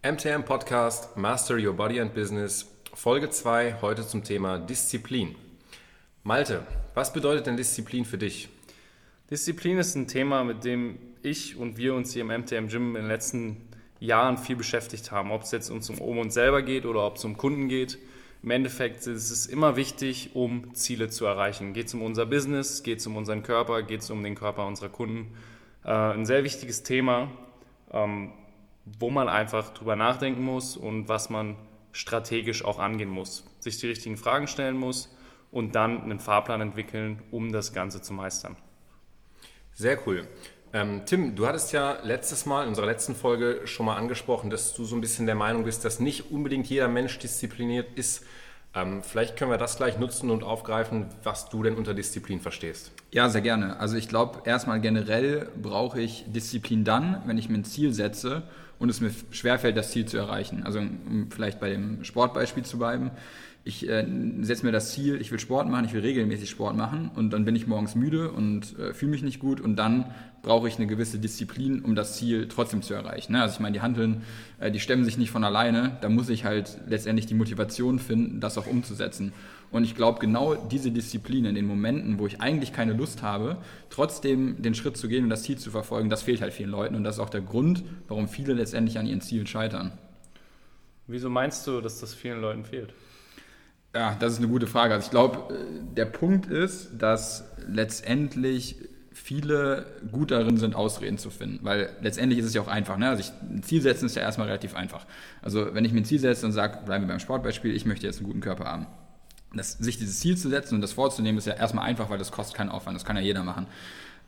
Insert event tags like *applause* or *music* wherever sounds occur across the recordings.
MTM Podcast Master Your Body and Business, Folge 2, heute zum Thema Disziplin. Malte, was bedeutet denn Disziplin für dich? Disziplin ist ein Thema, mit dem ich und wir uns hier im MTM Gym in den letzten Jahren viel beschäftigt haben. Ob es jetzt uns um uns selber geht oder ob es um Kunden geht. Im Endeffekt ist es immer wichtig, um Ziele zu erreichen. Geht es um unser Business, geht es um unseren Körper, geht es um den Körper unserer Kunden. Äh, ein sehr wichtiges Thema, ähm, wo man einfach drüber nachdenken muss und was man strategisch auch angehen muss. Sich die richtigen Fragen stellen muss und dann einen Fahrplan entwickeln, um das Ganze zu meistern. Sehr cool. Ähm, Tim, du hattest ja letztes Mal in unserer letzten Folge schon mal angesprochen, dass du so ein bisschen der Meinung bist, dass nicht unbedingt jeder Mensch diszipliniert ist. Ähm, vielleicht können wir das gleich nutzen und aufgreifen, was du denn unter Disziplin verstehst. Ja, sehr gerne. Also ich glaube, erstmal generell brauche ich Disziplin dann, wenn ich mir ein Ziel setze und es mir schwerfällt, das Ziel zu erreichen. Also um vielleicht bei dem Sportbeispiel zu bleiben ich äh, setze mir das Ziel, ich will Sport machen, ich will regelmäßig Sport machen und dann bin ich morgens müde und äh, fühle mich nicht gut und dann brauche ich eine gewisse Disziplin, um das Ziel trotzdem zu erreichen. Ne? Also ich meine, die Handeln, äh, die stemmen sich nicht von alleine, da muss ich halt letztendlich die Motivation finden, das auch umzusetzen. Und ich glaube, genau diese Disziplin in den Momenten, wo ich eigentlich keine Lust habe, trotzdem den Schritt zu gehen und das Ziel zu verfolgen, das fehlt halt vielen Leuten. Und das ist auch der Grund, warum viele letztendlich an ihren Zielen scheitern. Wieso meinst du, dass das vielen Leuten fehlt? Ja, das ist eine gute Frage. Also ich glaube, der Punkt ist, dass letztendlich viele gut darin sind, Ausreden zu finden. Weil letztendlich ist es ja auch einfach. Ne? Also ich, ein Ziel setzen ist ja erstmal relativ einfach. Also wenn ich mir ein Ziel setze und sage, bleiben wir beim Sportbeispiel, ich möchte jetzt einen guten Körper haben. Das, sich dieses Ziel zu setzen und das vorzunehmen, ist ja erstmal einfach, weil das kostet keinen Aufwand. Das kann ja jeder machen.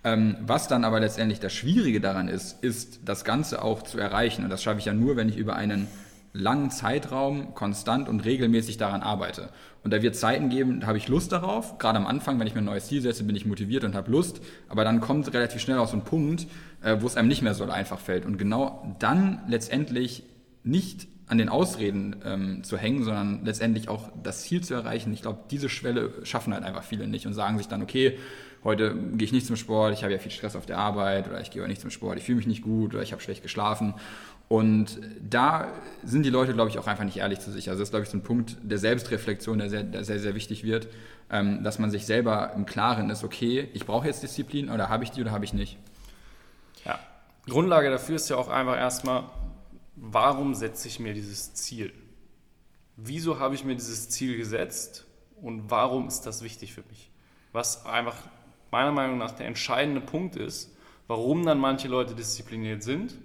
Ähm, was dann aber letztendlich das Schwierige daran ist, ist, das Ganze auch zu erreichen. Und das schaffe ich ja nur, wenn ich über einen langen Zeitraum konstant und regelmäßig daran arbeite. Und da wird Zeiten geben, da habe ich Lust darauf. Gerade am Anfang, wenn ich mir ein neues Ziel setze, bin ich motiviert und habe Lust. Aber dann kommt relativ schnell auch so ein Punkt, äh, wo es einem nicht mehr so einfach fällt. Und genau dann letztendlich nicht an den Ausreden ähm, zu hängen, sondern letztendlich auch das Ziel zu erreichen. Ich glaube, diese Schwelle schaffen halt einfach viele nicht und sagen sich dann, okay, heute gehe ich nicht zum Sport, ich habe ja viel Stress auf der Arbeit oder ich gehe heute nicht zum Sport, ich fühle mich nicht gut oder ich habe schlecht geschlafen. Und da sind die Leute, glaube ich, auch einfach nicht ehrlich zu sich. Also das ist, glaube ich, so ein Punkt der Selbstreflexion, der sehr, der sehr, sehr wichtig wird, ähm, dass man sich selber im Klaren ist, okay, ich brauche jetzt Disziplin oder habe ich die oder habe ich nicht. Ja, Grundlage dafür ist ja auch einfach erstmal, warum setze ich mir dieses Ziel? Wieso habe ich mir dieses Ziel gesetzt und warum ist das wichtig für mich? Was einfach meiner Meinung nach der entscheidende Punkt ist, warum dann manche Leute diszipliniert sind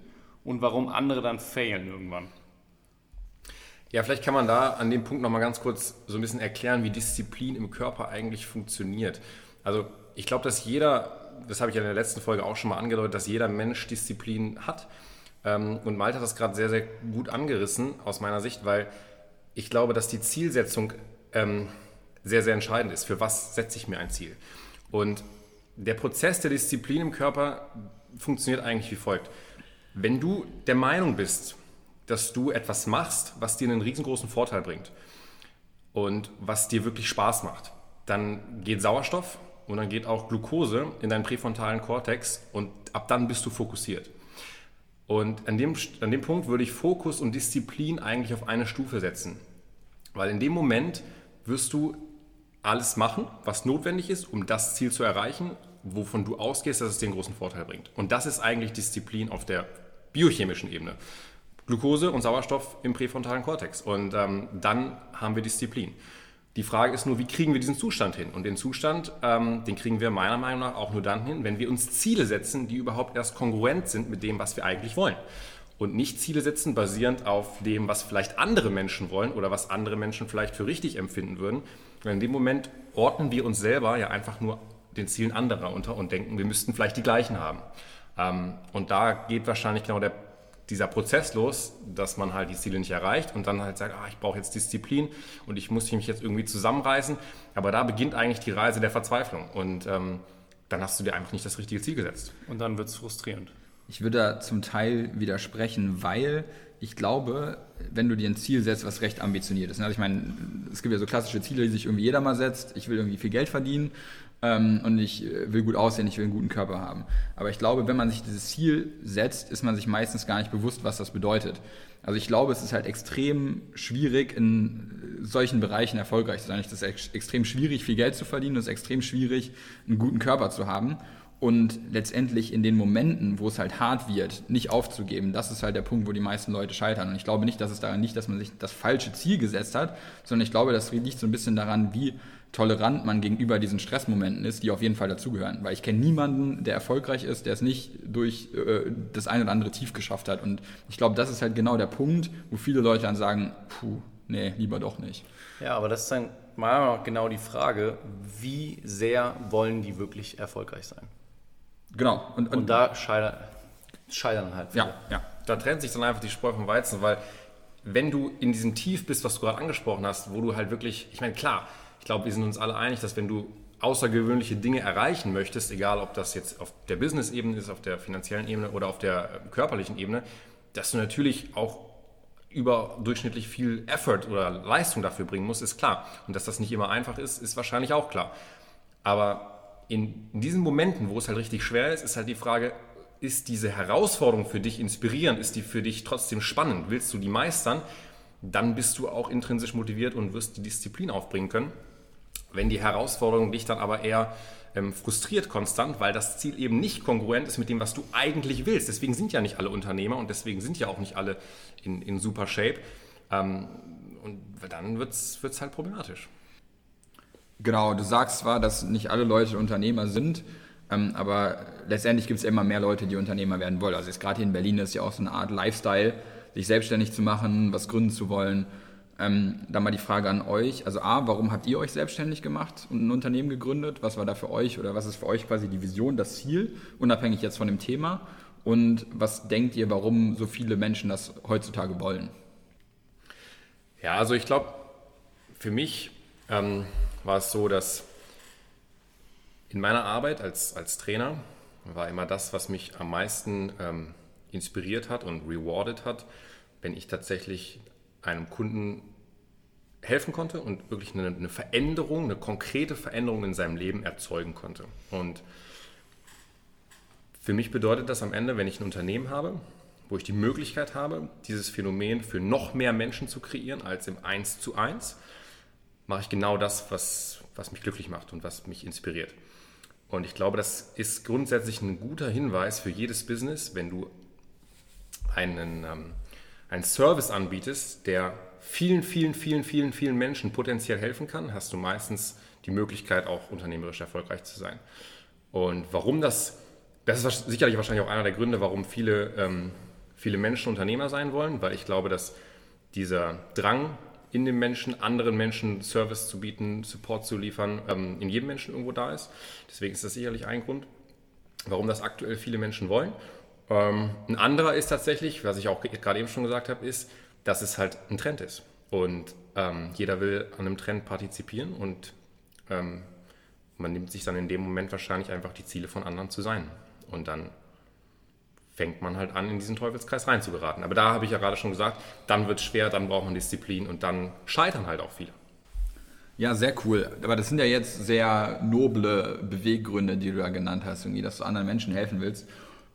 und warum andere dann failen irgendwann. Ja, vielleicht kann man da an dem Punkt nochmal ganz kurz so ein bisschen erklären, wie Disziplin im Körper eigentlich funktioniert. Also ich glaube, dass jeder, das habe ich ja in der letzten Folge auch schon mal angedeutet, dass jeder Mensch Disziplin hat. Ähm, und Malte hat das gerade sehr, sehr gut angerissen aus meiner Sicht, weil ich glaube, dass die Zielsetzung ähm, sehr, sehr entscheidend ist. Für was setze ich mir ein Ziel? Und der Prozess der Disziplin im Körper funktioniert eigentlich wie folgt. Wenn du der Meinung bist, dass du etwas machst, was dir einen riesengroßen Vorteil bringt und was dir wirklich Spaß macht, dann geht Sauerstoff und dann geht auch Glucose in deinen präfrontalen Kortex und ab dann bist du fokussiert. Und an dem, an dem Punkt würde ich Fokus und Disziplin eigentlich auf eine Stufe setzen. Weil in dem Moment wirst du alles machen, was notwendig ist, um das Ziel zu erreichen, wovon du ausgehst, dass es dir einen großen Vorteil bringt. Und das ist eigentlich Disziplin auf der biochemischen Ebene. Glucose und Sauerstoff im präfrontalen Kortex. Und ähm, dann haben wir Disziplin. Die Frage ist nur, wie kriegen wir diesen Zustand hin? Und den Zustand, ähm, den kriegen wir meiner Meinung nach auch nur dann hin, wenn wir uns Ziele setzen, die überhaupt erst kongruent sind mit dem, was wir eigentlich wollen. Und nicht Ziele setzen basierend auf dem, was vielleicht andere Menschen wollen oder was andere Menschen vielleicht für richtig empfinden würden. Und in dem Moment ordnen wir uns selber ja einfach nur den Zielen anderer unter und denken, wir müssten vielleicht die gleichen haben. Ähm, und da geht wahrscheinlich genau der, dieser Prozess los, dass man halt die Ziele nicht erreicht und dann halt sagt, ah, ich brauche jetzt Disziplin und ich muss mich jetzt irgendwie zusammenreißen. Aber da beginnt eigentlich die Reise der Verzweiflung und ähm, dann hast du dir einfach nicht das richtige Ziel gesetzt. Und dann wird es frustrierend. Ich würde da zum Teil widersprechen, weil ich glaube, wenn du dir ein Ziel setzt, was recht ambitioniert ist. Ne? Also ich meine, es gibt ja so klassische Ziele, die sich irgendwie jeder mal setzt. Ich will irgendwie viel Geld verdienen ähm, und ich äh, will gut aussehen, ich will einen guten Körper haben. Aber ich glaube, wenn man sich dieses Ziel setzt, ist man sich meistens gar nicht bewusst, was das bedeutet. Also ich glaube, es ist halt extrem schwierig, in solchen Bereichen erfolgreich zu sein. Es ist extrem schwierig, viel Geld zu verdienen, es ist extrem schwierig, einen guten Körper zu haben und letztendlich in den Momenten, wo es halt hart wird, nicht aufzugeben, das ist halt der Punkt, wo die meisten Leute scheitern. Und ich glaube nicht, dass es daran liegt, dass man sich das falsche Ziel gesetzt hat, sondern ich glaube, das liegt so ein bisschen daran, wie tolerant man gegenüber diesen Stressmomenten ist, die auf jeden Fall dazugehören. Weil ich kenne niemanden, der erfolgreich ist, der es nicht durch äh, das eine oder andere Tief geschafft hat. Und ich glaube, das ist halt genau der Punkt, wo viele Leute dann sagen, puh, nee, lieber doch nicht. Ja, aber das ist dann mal genau die Frage, wie sehr wollen die wirklich erfolgreich sein? Genau. Und, und, und da scheitern, scheitern halt. Viele. Ja, ja. Da trennt sich dann einfach die Spreu vom Weizen, weil wenn du in diesem Tief bist, was du gerade angesprochen hast, wo du halt wirklich, ich meine, klar, glaube, wir sind uns alle einig, dass wenn du außergewöhnliche Dinge erreichen möchtest, egal ob das jetzt auf der Business-Ebene ist, auf der finanziellen Ebene oder auf der äh, körperlichen Ebene, dass du natürlich auch überdurchschnittlich viel Effort oder Leistung dafür bringen musst, ist klar. Und dass das nicht immer einfach ist, ist wahrscheinlich auch klar. Aber in, in diesen Momenten, wo es halt richtig schwer ist, ist halt die Frage, ist diese Herausforderung für dich inspirierend? Ist die für dich trotzdem spannend? Willst du die meistern? Dann bist du auch intrinsisch motiviert und wirst die Disziplin aufbringen können. Wenn die Herausforderung dich dann aber eher ähm, frustriert konstant, weil das Ziel eben nicht kongruent ist mit dem, was du eigentlich willst. Deswegen sind ja nicht alle Unternehmer und deswegen sind ja auch nicht alle in, in super Shape. Ähm, und dann wird es halt problematisch. Genau, du sagst zwar, dass nicht alle Leute Unternehmer sind, ähm, aber letztendlich gibt es immer mehr Leute, die Unternehmer werden wollen. Also gerade hier in Berlin ist ja auch so eine Art Lifestyle, sich selbstständig zu machen, was gründen zu wollen. Ähm, dann mal die Frage an euch. Also A, warum habt ihr euch selbstständig gemacht und ein Unternehmen gegründet? Was war da für euch oder was ist für euch quasi die Vision, das Ziel, unabhängig jetzt von dem Thema? Und was denkt ihr, warum so viele Menschen das heutzutage wollen? Ja, also ich glaube, für mich ähm, war es so, dass in meiner Arbeit als, als Trainer war immer das, was mich am meisten ähm, inspiriert hat und rewarded hat, wenn ich tatsächlich einem Kunden helfen konnte und wirklich eine, eine, Veränderung, eine konkrete Veränderung in seinem Leben erzeugen konnte. Und für mich bedeutet das am Ende, wenn ich ein Unternehmen habe, wo ich die Möglichkeit habe, dieses Phänomen für noch mehr Menschen zu kreieren als im 1 zu 1, mache ich genau das, was, was mich glücklich macht und was mich inspiriert. Und ich glaube, das ist grundsätzlich ein guter Hinweis für jedes Business, wenn du einen, ähm, einen Service anbietest, der vielen, vielen, vielen, vielen, vielen Menschen potenziell helfen kann, hast du meistens die Möglichkeit, auch unternehmerisch erfolgreich zu sein. Und warum das, das ist sicherlich wahrscheinlich auch einer der Gründe, warum viele, ähm, viele Menschen Unternehmer sein wollen, weil ich glaube, dass dieser Drang in dem Menschen, anderen Menschen Service zu bieten, Support zu liefern, ähm, in jedem Menschen irgendwo da ist. Deswegen ist das sicherlich ein Grund, warum das aktuell viele Menschen wollen. Ähm, ein anderer ist tatsächlich, was ich auch gerade eben schon gesagt habe, ist, dass es halt ein Trend ist. Und ähm, jeder will an einem Trend partizipieren und ähm, man nimmt sich dann in dem Moment wahrscheinlich einfach die Ziele von anderen zu sein. Und dann fängt man halt an, in diesen Teufelskreis reinzugeraten. Aber da habe ich ja gerade schon gesagt, dann wird es schwer, dann braucht man Disziplin und dann scheitern halt auch viele. Ja, sehr cool. Aber das sind ja jetzt sehr noble Beweggründe, die du da genannt hast, irgendwie, dass du anderen Menschen helfen willst.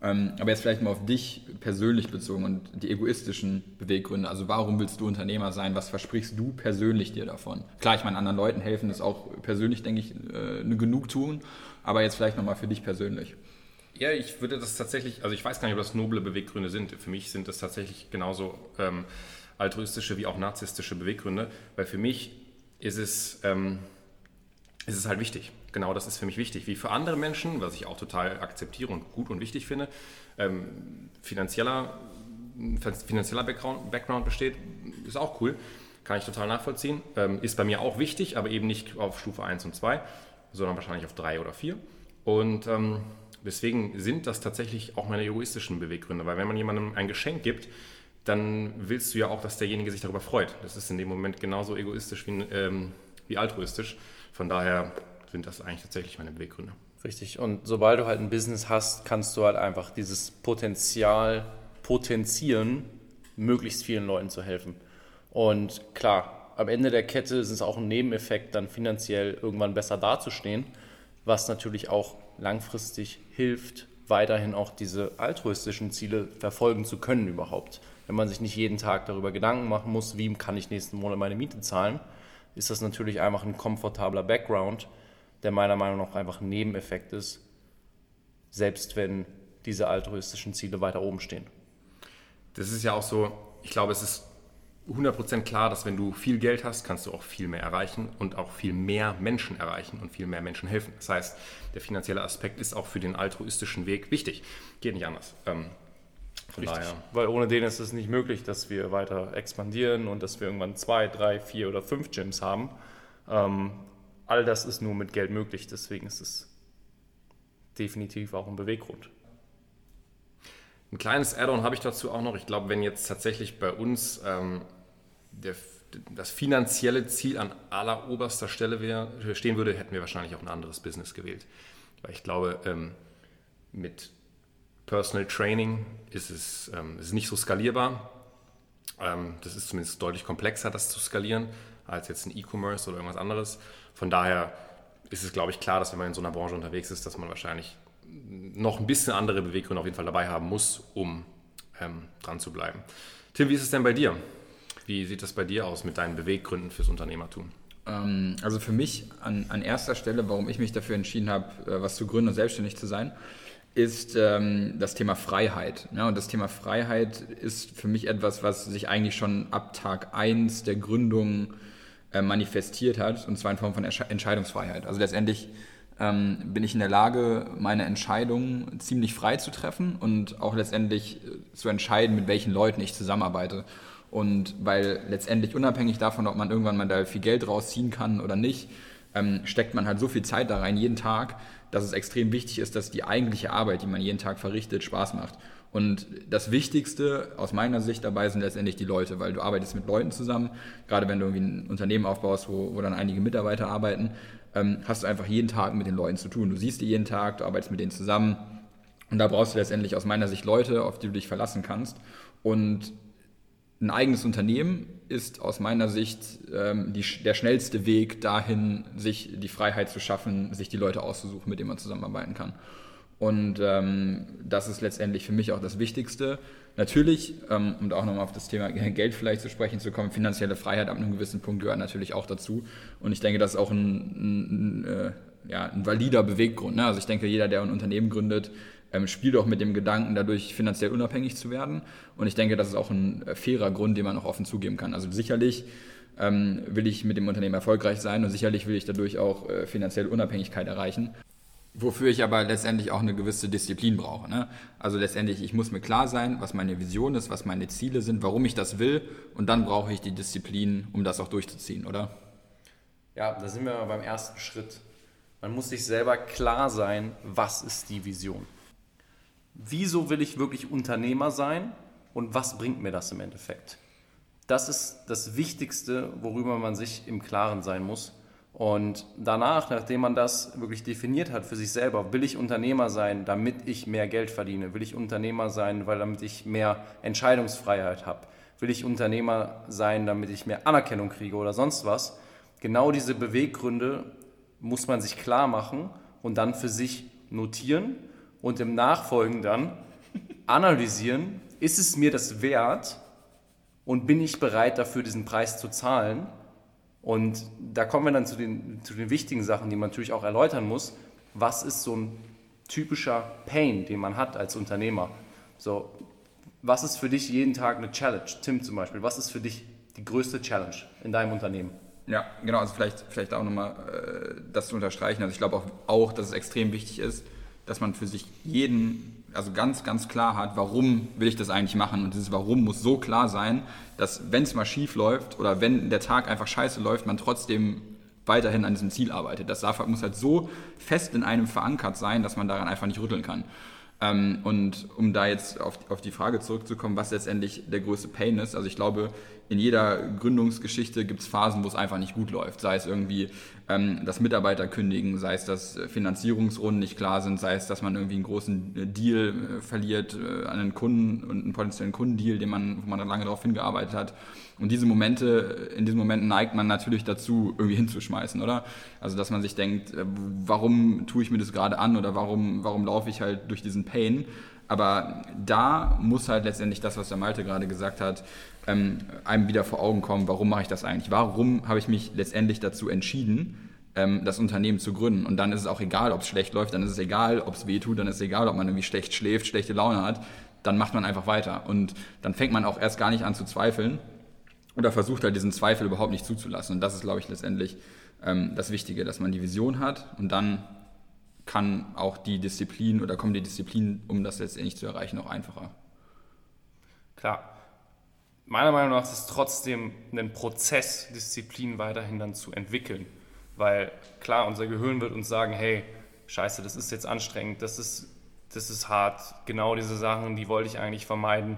Ähm, aber jetzt vielleicht mal auf dich persönlich bezogen und die egoistischen Beweggründe. Also warum willst du Unternehmer sein? Was versprichst du persönlich dir davon? Klar, ich meine, anderen Leuten helfen ist auch persönlich, denke ich, äh, eine Genugtuung. Aber jetzt vielleicht nochmal für dich persönlich. Ja, ich würde das tatsächlich, also ich weiß gar nicht, ob das noble Beweggründe sind. Für mich sind das tatsächlich genauso ähm, altruistische wie auch narzisstische Beweggründe, weil für mich ist es, ähm, ist es halt wichtig. Genau das ist für mich wichtig. Wie für andere Menschen, was ich auch total akzeptiere und gut und wichtig finde, ähm, finanzieller, finanzieller Background, Background, besteht, ist auch cool. Kann ich total nachvollziehen. Ähm, ist bei mir auch wichtig, aber eben nicht auf Stufe 1 und 2, sondern wahrscheinlich auf 3 oder 4. Und ähm, Deswegen sind das tatsächlich auch meine egoistischen Beweggründe, weil wenn man jemandem ein Geschenk gibt, dann willst du ja auch, dass derjenige sich darüber freut. Das ist in dem Moment genauso egoistisch wie, ähm, wie altruistisch. Von daher sind das eigentlich tatsächlich meine Beweggründe. Richtig. Und sobald du halt ein Business hast, kannst du halt einfach dieses Potenzial potenzieren, möglichst vielen Leuten zu helfen. Und klar, am Ende der Kette ist es auch ein Nebeneffekt, dann finanziell irgendwann besser dazustehen. was natürlich auch langfristig hilft, weiterhin auch diese altruistischen Ziele verfolgen zu können überhaupt. Wenn man sich nicht jeden Tag darüber Gedanken machen muss, wie kann ich nächsten Monat meine Miete zahlen, ist das natürlich einfach ein komfortabler Background, der meiner Meinung nach einfach ein Nebeneffekt ist, selbst wenn diese altruistischen Ziele weiter oben stehen. Das ist ja auch so, ich glaube, es ist 100% klar, dass wenn du viel Geld hast, kannst du auch viel mehr erreichen und auch viel mehr Menschen erreichen und viel mehr Menschen helfen. Das heißt, der finanzielle Aspekt ist auch für den altruistischen Weg wichtig. Geht nicht anders. Ähm, von Richtig. daher. Weil ohne den ist es nicht möglich, dass wir weiter expandieren und dass wir irgendwann zwei, drei, vier oder fünf Gyms haben. Ähm, all das ist nur mit Geld möglich. Deswegen ist es definitiv auch ein Beweggrund. Ein kleines Add-on habe ich dazu auch noch. Ich glaube, wenn jetzt tatsächlich bei uns ähm, der, das finanzielle Ziel an alleroberster Stelle wär, stehen würde, hätten wir wahrscheinlich auch ein anderes Business gewählt. Weil ich glaube, ähm, mit Personal Training ist es ähm, ist nicht so skalierbar. Ähm, das ist zumindest deutlich komplexer, das zu skalieren, als jetzt ein E-Commerce oder irgendwas anderes. Von daher ist es, glaube ich, klar, dass wenn man in so einer Branche unterwegs ist, dass man wahrscheinlich noch ein bisschen andere Beweggründe auf jeden Fall dabei haben muss, um ähm, dran zu bleiben. Tim, wie ist es denn bei dir? Wie sieht das bei dir aus mit deinen Beweggründen fürs Unternehmertum? Ähm, also für mich an, an, erster Stelle, warum ich mich dafür entschieden habe, äh, was zu gründen und selbstständig zu sein, ist ähm, das Thema Freiheit. Ja, und das Thema Freiheit ist für mich etwas, was sich eigentlich schon ab Tag 1 der Gründung äh, manifestiert hat, und zwar in Form von Entscheidungsfreiheit. Also letztendlich ähm, bin ich in der Lage, meine Entscheidungen ziemlich frei zu treffen und auch letztendlich äh, zu entscheiden, mit welchen Leuten ich zusammenarbeite. Und weil letztendlich unabhängig davon, ob man irgendwann mal da viel Geld rausziehen kann oder nicht, ähm, steckt man halt so viel Zeit da rein, jeden Tag, dass es extrem wichtig ist, dass die eigentliche Arbeit, die man jeden Tag verrichtet, Spaß macht. Und das Wichtigste aus meiner Sicht dabei sind letztendlich die Leute, weil du arbeitest mit Leuten zusammen, gerade wenn du irgendwie ein Unternehmen aufbaust, wo, wo dann einige Mitarbeiter arbeiten, ähm, hast du einfach jeden Tag mit den Leuten zu tun. Du siehst die jeden Tag, du arbeitest mit denen zusammen. Und da brauchst du letztendlich aus meiner Sicht Leute, auf die du dich verlassen kannst. Und ein eigenes Unternehmen ist aus meiner Sicht ähm, die, der schnellste Weg dahin, sich die Freiheit zu schaffen, sich die Leute auszusuchen, mit denen man zusammenarbeiten kann. Und ähm, das ist letztendlich für mich auch das Wichtigste. Natürlich, ähm, um da auch nochmal auf das Thema *laughs* Geld vielleicht zu sprechen zu kommen, finanzielle Freiheit ab einem gewissen Punkt gehört natürlich auch dazu. Und ich denke, das ist auch ein, ein, ein, äh, ja, ein valider Beweggrund. Ne? Also ich denke, jeder, der ein Unternehmen gründet, ähm, spielt auch mit dem Gedanken, dadurch finanziell unabhängig zu werden. Und ich denke, das ist auch ein äh, fairer Grund, den man auch offen zugeben kann. Also sicherlich ähm, will ich mit dem Unternehmen erfolgreich sein und sicherlich will ich dadurch auch äh, finanzielle Unabhängigkeit erreichen. Wofür ich aber letztendlich auch eine gewisse Disziplin brauche. Ne? Also letztendlich, ich muss mir klar sein, was meine Vision ist, was meine Ziele sind, warum ich das will und dann brauche ich die Disziplin, um das auch durchzuziehen, oder? Ja, da sind wir beim ersten Schritt. Man muss sich selber klar sein, was ist die Vision. Wieso will ich wirklich Unternehmer sein und was bringt mir das im Endeffekt? Das ist das Wichtigste, worüber man sich im Klaren sein muss und danach, nachdem man das wirklich definiert hat für sich selber, will ich Unternehmer sein, damit ich mehr Geld verdiene? Will ich Unternehmer sein, weil damit ich mehr Entscheidungsfreiheit habe? Will ich Unternehmer sein, damit ich mehr Anerkennung kriege oder sonst was? Genau diese Beweggründe muss man sich klar machen und dann für sich notieren und im Nachfolgen dann *laughs* analysieren, ist es mir das wert und bin ich bereit dafür, diesen Preis zu zahlen? Und da kommen wir dann zu den, zu den wichtigen Sachen, die man natürlich auch erläutern muss. Was ist so ein typischer Pain, den man hat als Unternehmer? So, was ist für dich jeden Tag eine Challenge? Tim zum Beispiel, was ist für dich die größte Challenge in deinem Unternehmen? Ja, genau, also vielleicht, vielleicht auch nochmal äh, das zu unterstreichen. Also ich glaube auch, auch, dass es extrem wichtig ist, dass man für sich jeden also ganz, ganz klar hat, warum will ich das eigentlich machen. Und dieses Warum muss so klar sein, dass wenn es mal schief läuft oder wenn der Tag einfach scheiße läuft, man trotzdem weiterhin an diesem Ziel arbeitet. Das muss halt so fest in einem verankert sein, dass man daran einfach nicht rütteln kann. Ähm, und um da jetzt auf, auf die Frage zurückzukommen, was letztendlich der größte Pain ist, also ich glaube, in jeder Gründungsgeschichte gibt es Phasen, wo es einfach nicht gut läuft. Sei es irgendwie, ähm, dass Mitarbeiter kündigen, sei es, dass Finanzierungsrunden nicht klar sind, sei es, dass man irgendwie einen großen äh, Deal äh, verliert äh, an einen Kunden und einen potenziellen Kundendeal, den man, wo man dann lange darauf hingearbeitet hat. Und diese Momente, in diesen Momenten neigt man natürlich dazu, irgendwie hinzuschmeißen, oder? Also, dass man sich denkt, äh, warum tue ich mir das gerade an oder warum, warum laufe ich halt durch diesen Pain? Aber da muss halt letztendlich das, was der Malte gerade gesagt hat, ähm, einem wieder vor Augen kommen, warum mache ich das eigentlich? Warum habe ich mich letztendlich dazu entschieden, ähm, das Unternehmen zu gründen? Und dann ist es auch egal, ob es schlecht läuft, dann ist es egal, ob es weh tut, dann ist es egal, ob man irgendwie schlecht schläft, schlechte Laune hat, dann macht man einfach weiter. Und dann fängt man auch erst gar nicht an zu zweifeln oder versucht halt diesen Zweifel überhaupt nicht zuzulassen. Und das ist, glaube ich, letztendlich ähm, das Wichtige, dass man die Vision hat und dann kann auch die Disziplin oder kommen die Disziplinen, um das letztendlich zu erreichen, auch einfacher. Klar, meiner Meinung nach ist es trotzdem ein Prozess, Disziplin weiterhin dann zu entwickeln. Weil klar, unser Gehirn wird uns sagen, hey, scheiße, das ist jetzt anstrengend, das ist, das ist hart, genau diese Sachen, die wollte ich eigentlich vermeiden.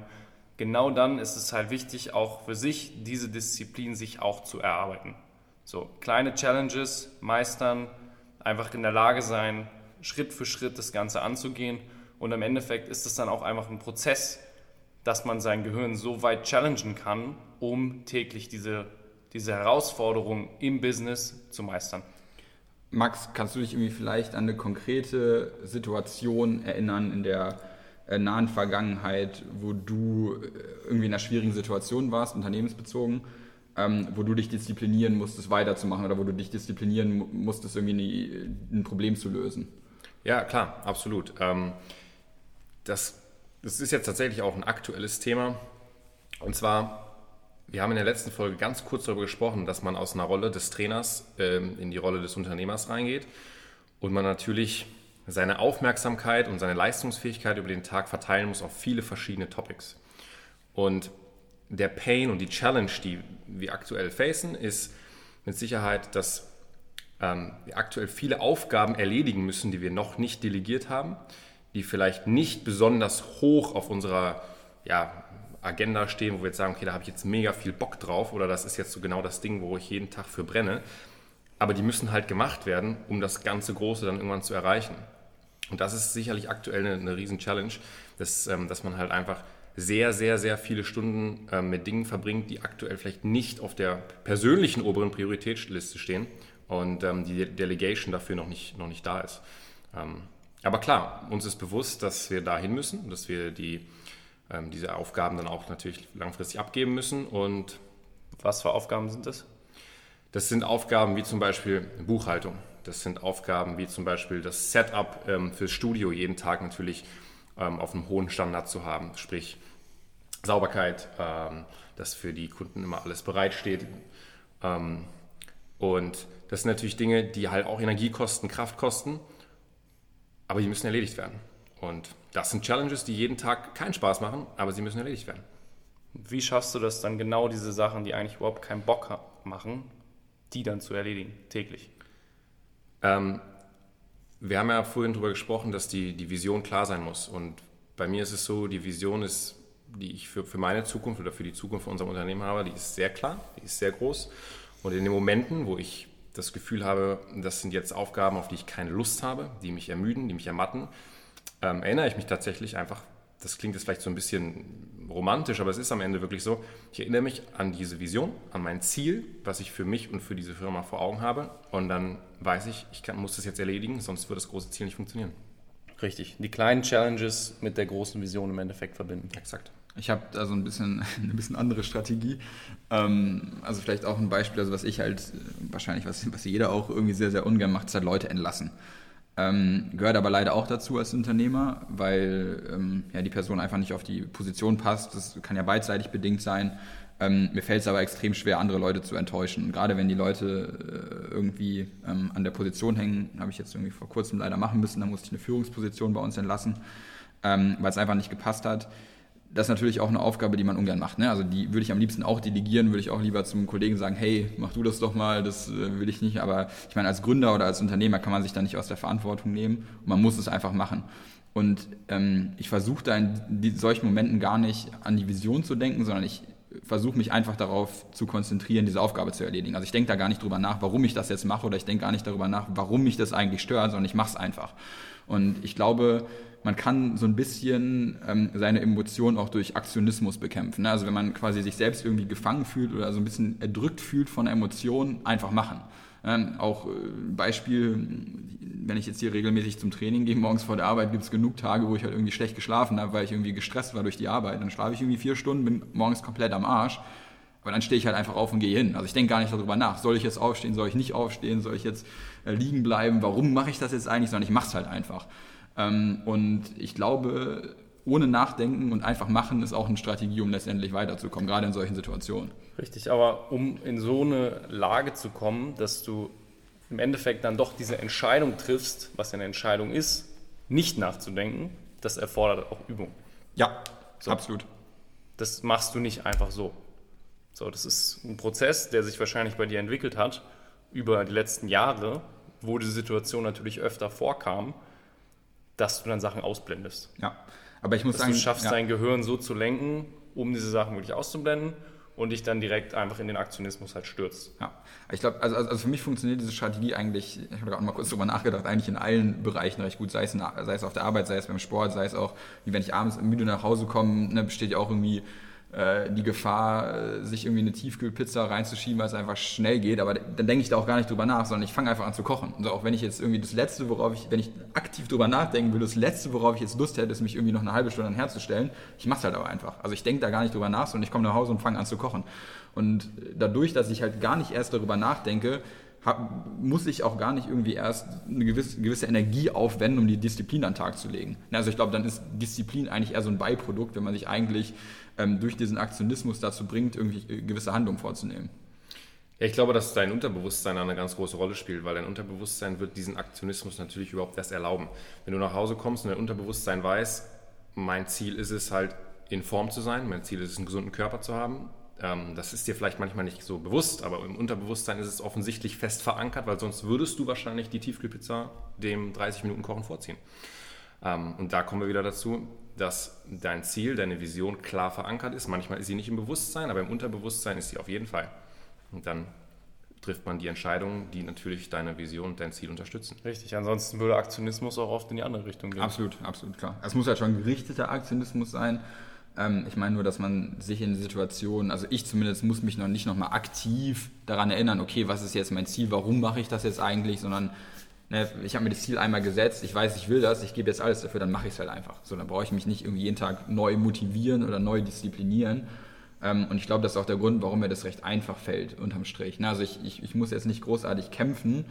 Genau dann ist es halt wichtig, auch für sich diese Disziplin sich auch zu erarbeiten. So, kleine Challenges meistern, einfach in der Lage sein, Schritt für Schritt das Ganze anzugehen. Und im Endeffekt ist es dann auch einfach ein Prozess, dass man sein Gehirn so weit challengen kann, um täglich diese, diese Herausforderung im Business zu meistern. Max, kannst du dich irgendwie vielleicht an eine konkrete Situation erinnern in der äh, nahen Vergangenheit, wo du äh, irgendwie in einer schwierigen Situation warst, unternehmensbezogen, ähm, wo du dich disziplinieren musstest, weiterzumachen oder wo du dich disziplinieren musstest, irgendwie ein Problem zu lösen? Ja, klar, absolut. Ähm, das das ist jetzt tatsächlich auch ein aktuelles Thema. Und zwar, wir haben in der letzten Folge ganz kurz darüber gesprochen, dass man aus einer Rolle des Trainers ähm, in die Rolle des Unternehmers reingeht und man natürlich seine Aufmerksamkeit und seine Leistungsfähigkeit über den Tag verteilen muss auf viele verschiedene Topics. Und der Pain und die Challenge, die wir aktuell facen, ist mit Sicherheit, dass ähm, wir aktuell viele Aufgaben erledigen müssen, die wir noch nicht delegiert haben die vielleicht nicht besonders hoch auf unserer ja, Agenda stehen, wo wir jetzt sagen, okay, da habe ich jetzt mega viel Bock drauf oder das ist jetzt so genau das Ding, wo ich jeden Tag für brenne. Aber die müssen halt gemacht werden, um das ganze Große dann irgendwann zu erreichen. Und das ist sicherlich aktuell eine, eine riesen Challenge, dass, ähm, dass man halt einfach sehr, sehr, sehr viele Stunden ähm, mit Dingen verbringt, die aktuell vielleicht nicht auf der persönlichen oberen Prioritätsliste stehen und ähm, die Delegation dafür noch nicht, noch nicht da ist. Aber klar, uns ist bewusst, dass wir dahin müssen, dass wir die, ähm, diese Aufgaben dann auch natürlich langfristig abgeben müssen. Und was für Aufgaben sind das? Das sind Aufgaben wie zum Beispiel Buchhaltung. Das sind Aufgaben wie zum Beispiel das Setup ähm, fürs Studio jeden Tag natürlich ähm, auf einem hohen Standard zu haben. Sprich Sauberkeit, ähm, dass für die Kunden immer alles bereitsteht. Ähm, und das sind natürlich Dinge, die halt auch Energie kosten, Kraft kosten aber die müssen erledigt werden. Und das sind Challenges, die jeden Tag keinen Spaß machen, aber sie müssen erledigt werden. Wie schaffst du das dann genau, diese Sachen, die eigentlich überhaupt keinen Bock machen, die dann zu erledigen, täglich? Ähm, wir haben ja vorhin darüber gesprochen, dass die, die Vision klar sein muss. Und bei mir ist es so, die Vision ist, die ich für, für meine Zukunft oder für die Zukunft von unserem Unternehmen habe, die ist sehr klar, die ist sehr groß. Und in den Momenten, wo ich das Gefühl habe, das sind jetzt Aufgaben, auf die ich keine Lust habe, die mich ermüden, die mich ermatten, ähm, erinnere ich mich tatsächlich einfach, das klingt jetzt vielleicht so ein bisschen romantisch, aber es ist am Ende wirklich so, ich erinnere mich an diese Vision, an mein Ziel, was ich für mich und für diese Firma vor Augen habe und dann weiß ich, ich kann, muss das jetzt erledigen, sonst wird das große Ziel nicht funktionieren. Richtig, die kleinen Challenges mit der großen Vision im Endeffekt verbinden. Exakt. Ich habe da so ein bisschen *laughs* eine bisschen andere Strategie. Ähm, also vielleicht auch ein Beispiel, also was ich halt wahrscheinlich, was, was jeder auch irgendwie sehr, sehr ungern macht, ist halt Leute entlassen. Ähm, gehört aber leider auch dazu als Unternehmer, weil ähm, ja, die Person einfach nicht auf die Position passt. Das kann ja beidseitig bedingt sein. Ähm, mir fällt es aber extrem schwer, andere Leute zu enttäuschen. Gerade wenn die Leute äh, irgendwie ähm, an der Position hängen, habe ich jetzt irgendwie vor kurzem leider machen müssen, da musste ich eine Führungsposition bei uns entlassen, ähm, weil es einfach nicht gepasst hat das ist natürlich auch eine Aufgabe, die man ungern macht. Ne? Also die würde ich am liebsten auch delegieren, würde ich auch lieber zum Kollegen sagen, hey, mach du das doch mal, das äh, will ich nicht. Aber ich meine, als Gründer oder als Unternehmer kann man sich da nicht aus der Verantwortung nehmen man muss es einfach machen. Und ähm, ich versuche da in solchen Momenten gar nicht an die Vision zu denken, sondern ich versuche mich einfach darauf zu konzentrieren, diese Aufgabe zu erledigen. Also ich denke da gar nicht drüber nach, warum ich das jetzt mache oder ich denke gar nicht darüber nach, warum mich das eigentlich stört, sondern ich mache es einfach. Und ich glaube, man kann so ein bisschen ähm, seine Emotionen auch durch Aktionismus bekämpfen. Ne? Also wenn man quasi sich selbst irgendwie gefangen fühlt oder so ein bisschen erdrückt fühlt von Emotionen, einfach machen. Ähm, auch äh, Beispiel, wenn ich jetzt hier regelmäßig zum Training gehe, morgens vor der Arbeit, gibt es genug Tage, wo ich halt irgendwie schlecht geschlafen habe, weil ich irgendwie gestresst war durch die Arbeit. Dann schlafe ich irgendwie vier Stunden, bin morgens komplett am Arsch. Aber dann stehe ich halt einfach auf und gehe hin. Also ich denke gar nicht darüber nach. Soll ich jetzt aufstehen? Soll ich nicht aufstehen? Soll ich jetzt äh, liegen bleiben? Warum mache ich das jetzt eigentlich? Sondern ich mache es halt einfach. Ähm, und ich glaube, ohne Nachdenken und einfach machen ist auch eine Strategie, um letztendlich weiterzukommen, gerade in solchen Situationen. Richtig, aber um in so eine Lage zu kommen, dass du im Endeffekt dann doch diese Entscheidung triffst, was eine Entscheidung ist, nicht nachzudenken, das erfordert auch Übung. Ja, so. absolut. Das machst du nicht einfach so. So, das ist ein Prozess, der sich wahrscheinlich bei dir entwickelt hat über die letzten Jahre, wo die Situation natürlich öfter vorkam dass du dann Sachen ausblendest. Ja, aber ich muss dass sagen, du schaffst, ja. dein Gehirn so zu lenken, um diese Sachen wirklich auszublenden und dich dann direkt einfach in den Aktionismus halt stürzt. Ja, ich glaube, also, also für mich funktioniert diese Strategie eigentlich, ich habe gerade mal kurz drüber nachgedacht, eigentlich in allen Bereichen recht gut, sei es, in, sei es auf der Arbeit, sei es beim Sport, sei es auch, wie wenn ich abends müde nach Hause komme, ne, besteht ja auch irgendwie äh, die Gefahr, äh, sich irgendwie eine Tiefkühlpizza reinzuschieben, weil es einfach schnell geht. Aber dann denke ich da auch gar nicht drüber nach, sondern ich fange einfach an zu kochen. Also auch wenn ich jetzt irgendwie das Letzte, worauf ich, wenn ich aktiv drüber nachdenken will, das Letzte, worauf ich jetzt Lust hätte, ist mich irgendwie noch eine halbe Stunde herzustellen. Ich mache es halt aber einfach. Also ich denke da gar nicht drüber nach, sondern ich komme nach Hause und fange an zu kochen. Und dadurch, dass ich halt gar nicht erst darüber nachdenke, hab, muss ich auch gar nicht irgendwie erst eine gewisse, gewisse Energie aufwenden, um die Disziplin an den Tag zu legen. Also ich glaube, dann ist Disziplin eigentlich eher so ein Beiprodukt, wenn man sich eigentlich ähm, durch diesen Aktionismus dazu bringt, irgendwie äh, gewisse Handlungen vorzunehmen. Ja, ich glaube, dass dein Unterbewusstsein eine ganz große Rolle spielt, weil dein Unterbewusstsein wird diesen Aktionismus natürlich überhaupt erst erlauben. Wenn du nach Hause kommst und dein Unterbewusstsein weiß, mein Ziel ist es halt, in Form zu sein, mein Ziel ist es, einen gesunden Körper zu haben, ähm, das ist dir vielleicht manchmal nicht so bewusst, aber im Unterbewusstsein ist es offensichtlich fest verankert, weil sonst würdest du wahrscheinlich die Tiefkühlpizza dem 30 Minuten Kochen vorziehen. Ähm, und da kommen wir wieder dazu, dass dein Ziel, deine Vision klar verankert ist. Manchmal ist sie nicht im Bewusstsein, aber im Unterbewusstsein ist sie auf jeden Fall. Und dann trifft man die Entscheidungen, die natürlich deine Vision und dein Ziel unterstützen. Richtig, ansonsten würde Aktionismus auch oft in die andere Richtung gehen. Absolut, absolut, klar. Es muss halt schon gerichteter Aktionismus sein. Ähm, ich meine nur, dass man sich in Situationen, also ich zumindest muss mich noch nicht nochmal aktiv daran erinnern, okay, was ist jetzt mein Ziel, warum mache ich das jetzt eigentlich, sondern ne, ich habe mir das Ziel einmal gesetzt, ich weiß, ich will das, ich gebe jetzt alles dafür, dann mache ich es halt einfach. So, dann brauche ich mich nicht irgendwie jeden Tag neu motivieren oder neu disziplinieren. Ähm, und ich glaube, das ist auch der Grund, warum mir das recht einfach fällt, unterm Strich. Ne? Also ich, ich, ich muss jetzt nicht großartig kämpfen,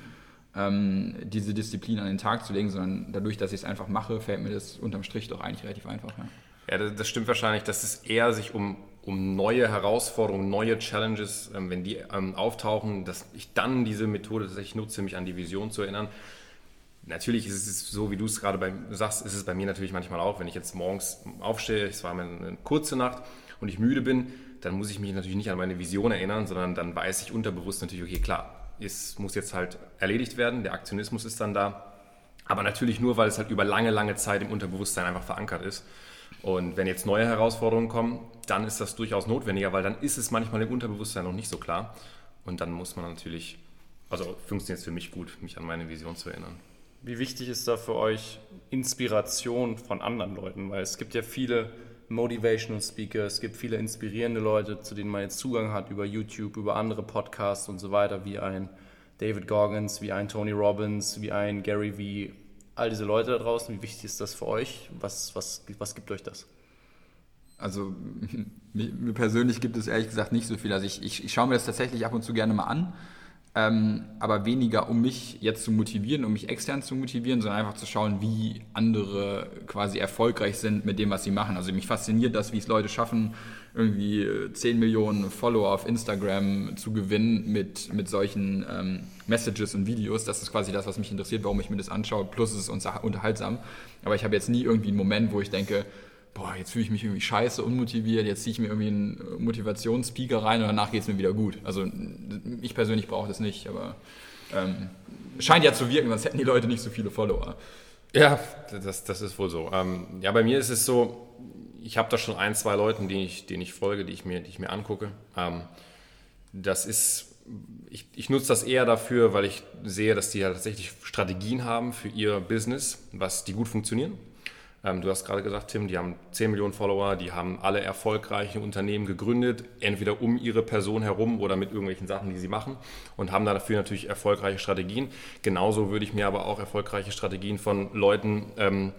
ähm, diese Disziplin an den Tag zu legen, sondern dadurch, dass ich es einfach mache, fällt mir das unterm Strich doch eigentlich relativ einfach. Ja, ja das, das stimmt wahrscheinlich, dass es eher sich um um neue Herausforderungen, neue Challenges, ähm, wenn die ähm, auftauchen, dass ich dann diese Methode tatsächlich nutze, mich an die Vision zu erinnern. Natürlich ist es so, wie du es gerade bei, sagst, ist es bei mir natürlich manchmal auch, wenn ich jetzt morgens aufstehe, es war eine kurze Nacht und ich müde bin, dann muss ich mich natürlich nicht an meine Vision erinnern, sondern dann weiß ich unterbewusst natürlich, okay, klar, es muss jetzt halt erledigt werden, der Aktionismus ist dann da, aber natürlich nur, weil es halt über lange, lange Zeit im Unterbewusstsein einfach verankert ist. Und wenn jetzt neue Herausforderungen kommen, dann ist das durchaus notwendiger, weil dann ist es manchmal im Unterbewusstsein noch nicht so klar. Und dann muss man natürlich, also funktioniert es für mich gut, mich an meine Vision zu erinnern. Wie wichtig ist da für euch Inspiration von anderen Leuten? Weil es gibt ja viele Motivational Speaker, es gibt viele inspirierende Leute, zu denen man jetzt Zugang hat über YouTube, über andere Podcasts und so weiter, wie ein David Goggins, wie ein Tony Robbins, wie ein Gary Vee all diese Leute da draußen, wie wichtig ist das für euch? Was, was, was gibt euch das? Also *laughs* mir persönlich gibt es ehrlich gesagt nicht so viel. Also ich, ich, ich schaue mir das tatsächlich ab und zu gerne mal an, ähm, aber weniger um mich jetzt zu motivieren, um mich extern zu motivieren, sondern einfach zu schauen, wie andere quasi erfolgreich sind mit dem, was sie machen. Also mich fasziniert das, wie es Leute schaffen, irgendwie 10 äh, Millionen Follower auf Instagram zu gewinnen mit, mit solchen ähm, Messages und Videos. Das ist quasi das, was mich interessiert, warum ich mir das anschaue. Plus es ist unterhaltsam. Aber ich habe jetzt nie irgendwie einen Moment, wo ich denke, boah, jetzt fühle ich mich irgendwie scheiße, unmotiviert, jetzt ziehe ich mir irgendwie einen Motivationsspeaker rein und danach geht es mir wieder gut. Also ich persönlich brauche das nicht, aber ähm, scheint ja zu wirken, sonst hätten die Leute nicht so viele Follower. Ja, das, das ist wohl so. Ähm, ja, bei mir ist es so, ich habe da schon ein, zwei Leuten, denen ich, denen ich folge, die ich mir, die ich mir angucke. Ähm, das ist, ich, ich nutze das eher dafür, weil ich sehe, dass die ja tatsächlich Strategien haben für ihr Business, was die gut funktionieren. Ähm, du hast gerade gesagt, Tim, die haben 10 Millionen Follower, die haben alle erfolgreiche Unternehmen gegründet, entweder um ihre Person herum oder mit irgendwelchen Sachen, die sie machen und haben dafür natürlich erfolgreiche Strategien. Genauso würde ich mir aber auch erfolgreiche Strategien von Leuten ähm,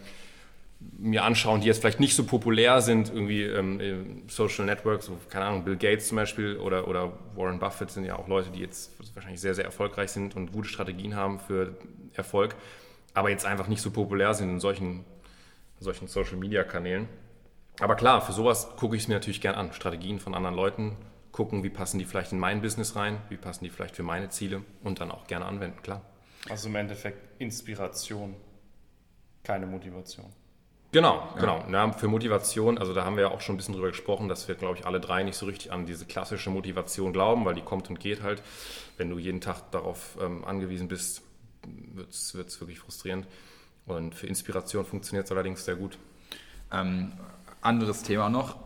mir anschauen, die jetzt vielleicht nicht so populär sind, irgendwie ähm, Social Networks, so, keine Ahnung, Bill Gates zum Beispiel oder, oder Warren Buffett sind ja auch Leute, die jetzt wahrscheinlich sehr, sehr erfolgreich sind und gute Strategien haben für Erfolg, aber jetzt einfach nicht so populär sind in solchen solchen Social-Media-Kanälen. Aber klar, für sowas gucke ich es mir natürlich gern an. Strategien von anderen Leuten, gucken, wie passen die vielleicht in mein Business rein, wie passen die vielleicht für meine Ziele und dann auch gerne anwenden, klar. Also im Endeffekt Inspiration, keine Motivation. Genau, genau. Ja, für Motivation, also da haben wir ja auch schon ein bisschen drüber gesprochen, dass wir, glaube ich, alle drei nicht so richtig an diese klassische Motivation glauben, weil die kommt und geht halt. Wenn du jeden Tag darauf ähm, angewiesen bist, wird es wirklich frustrierend. Und für Inspiration funktioniert es allerdings sehr gut. Ähm, anderes Thema noch.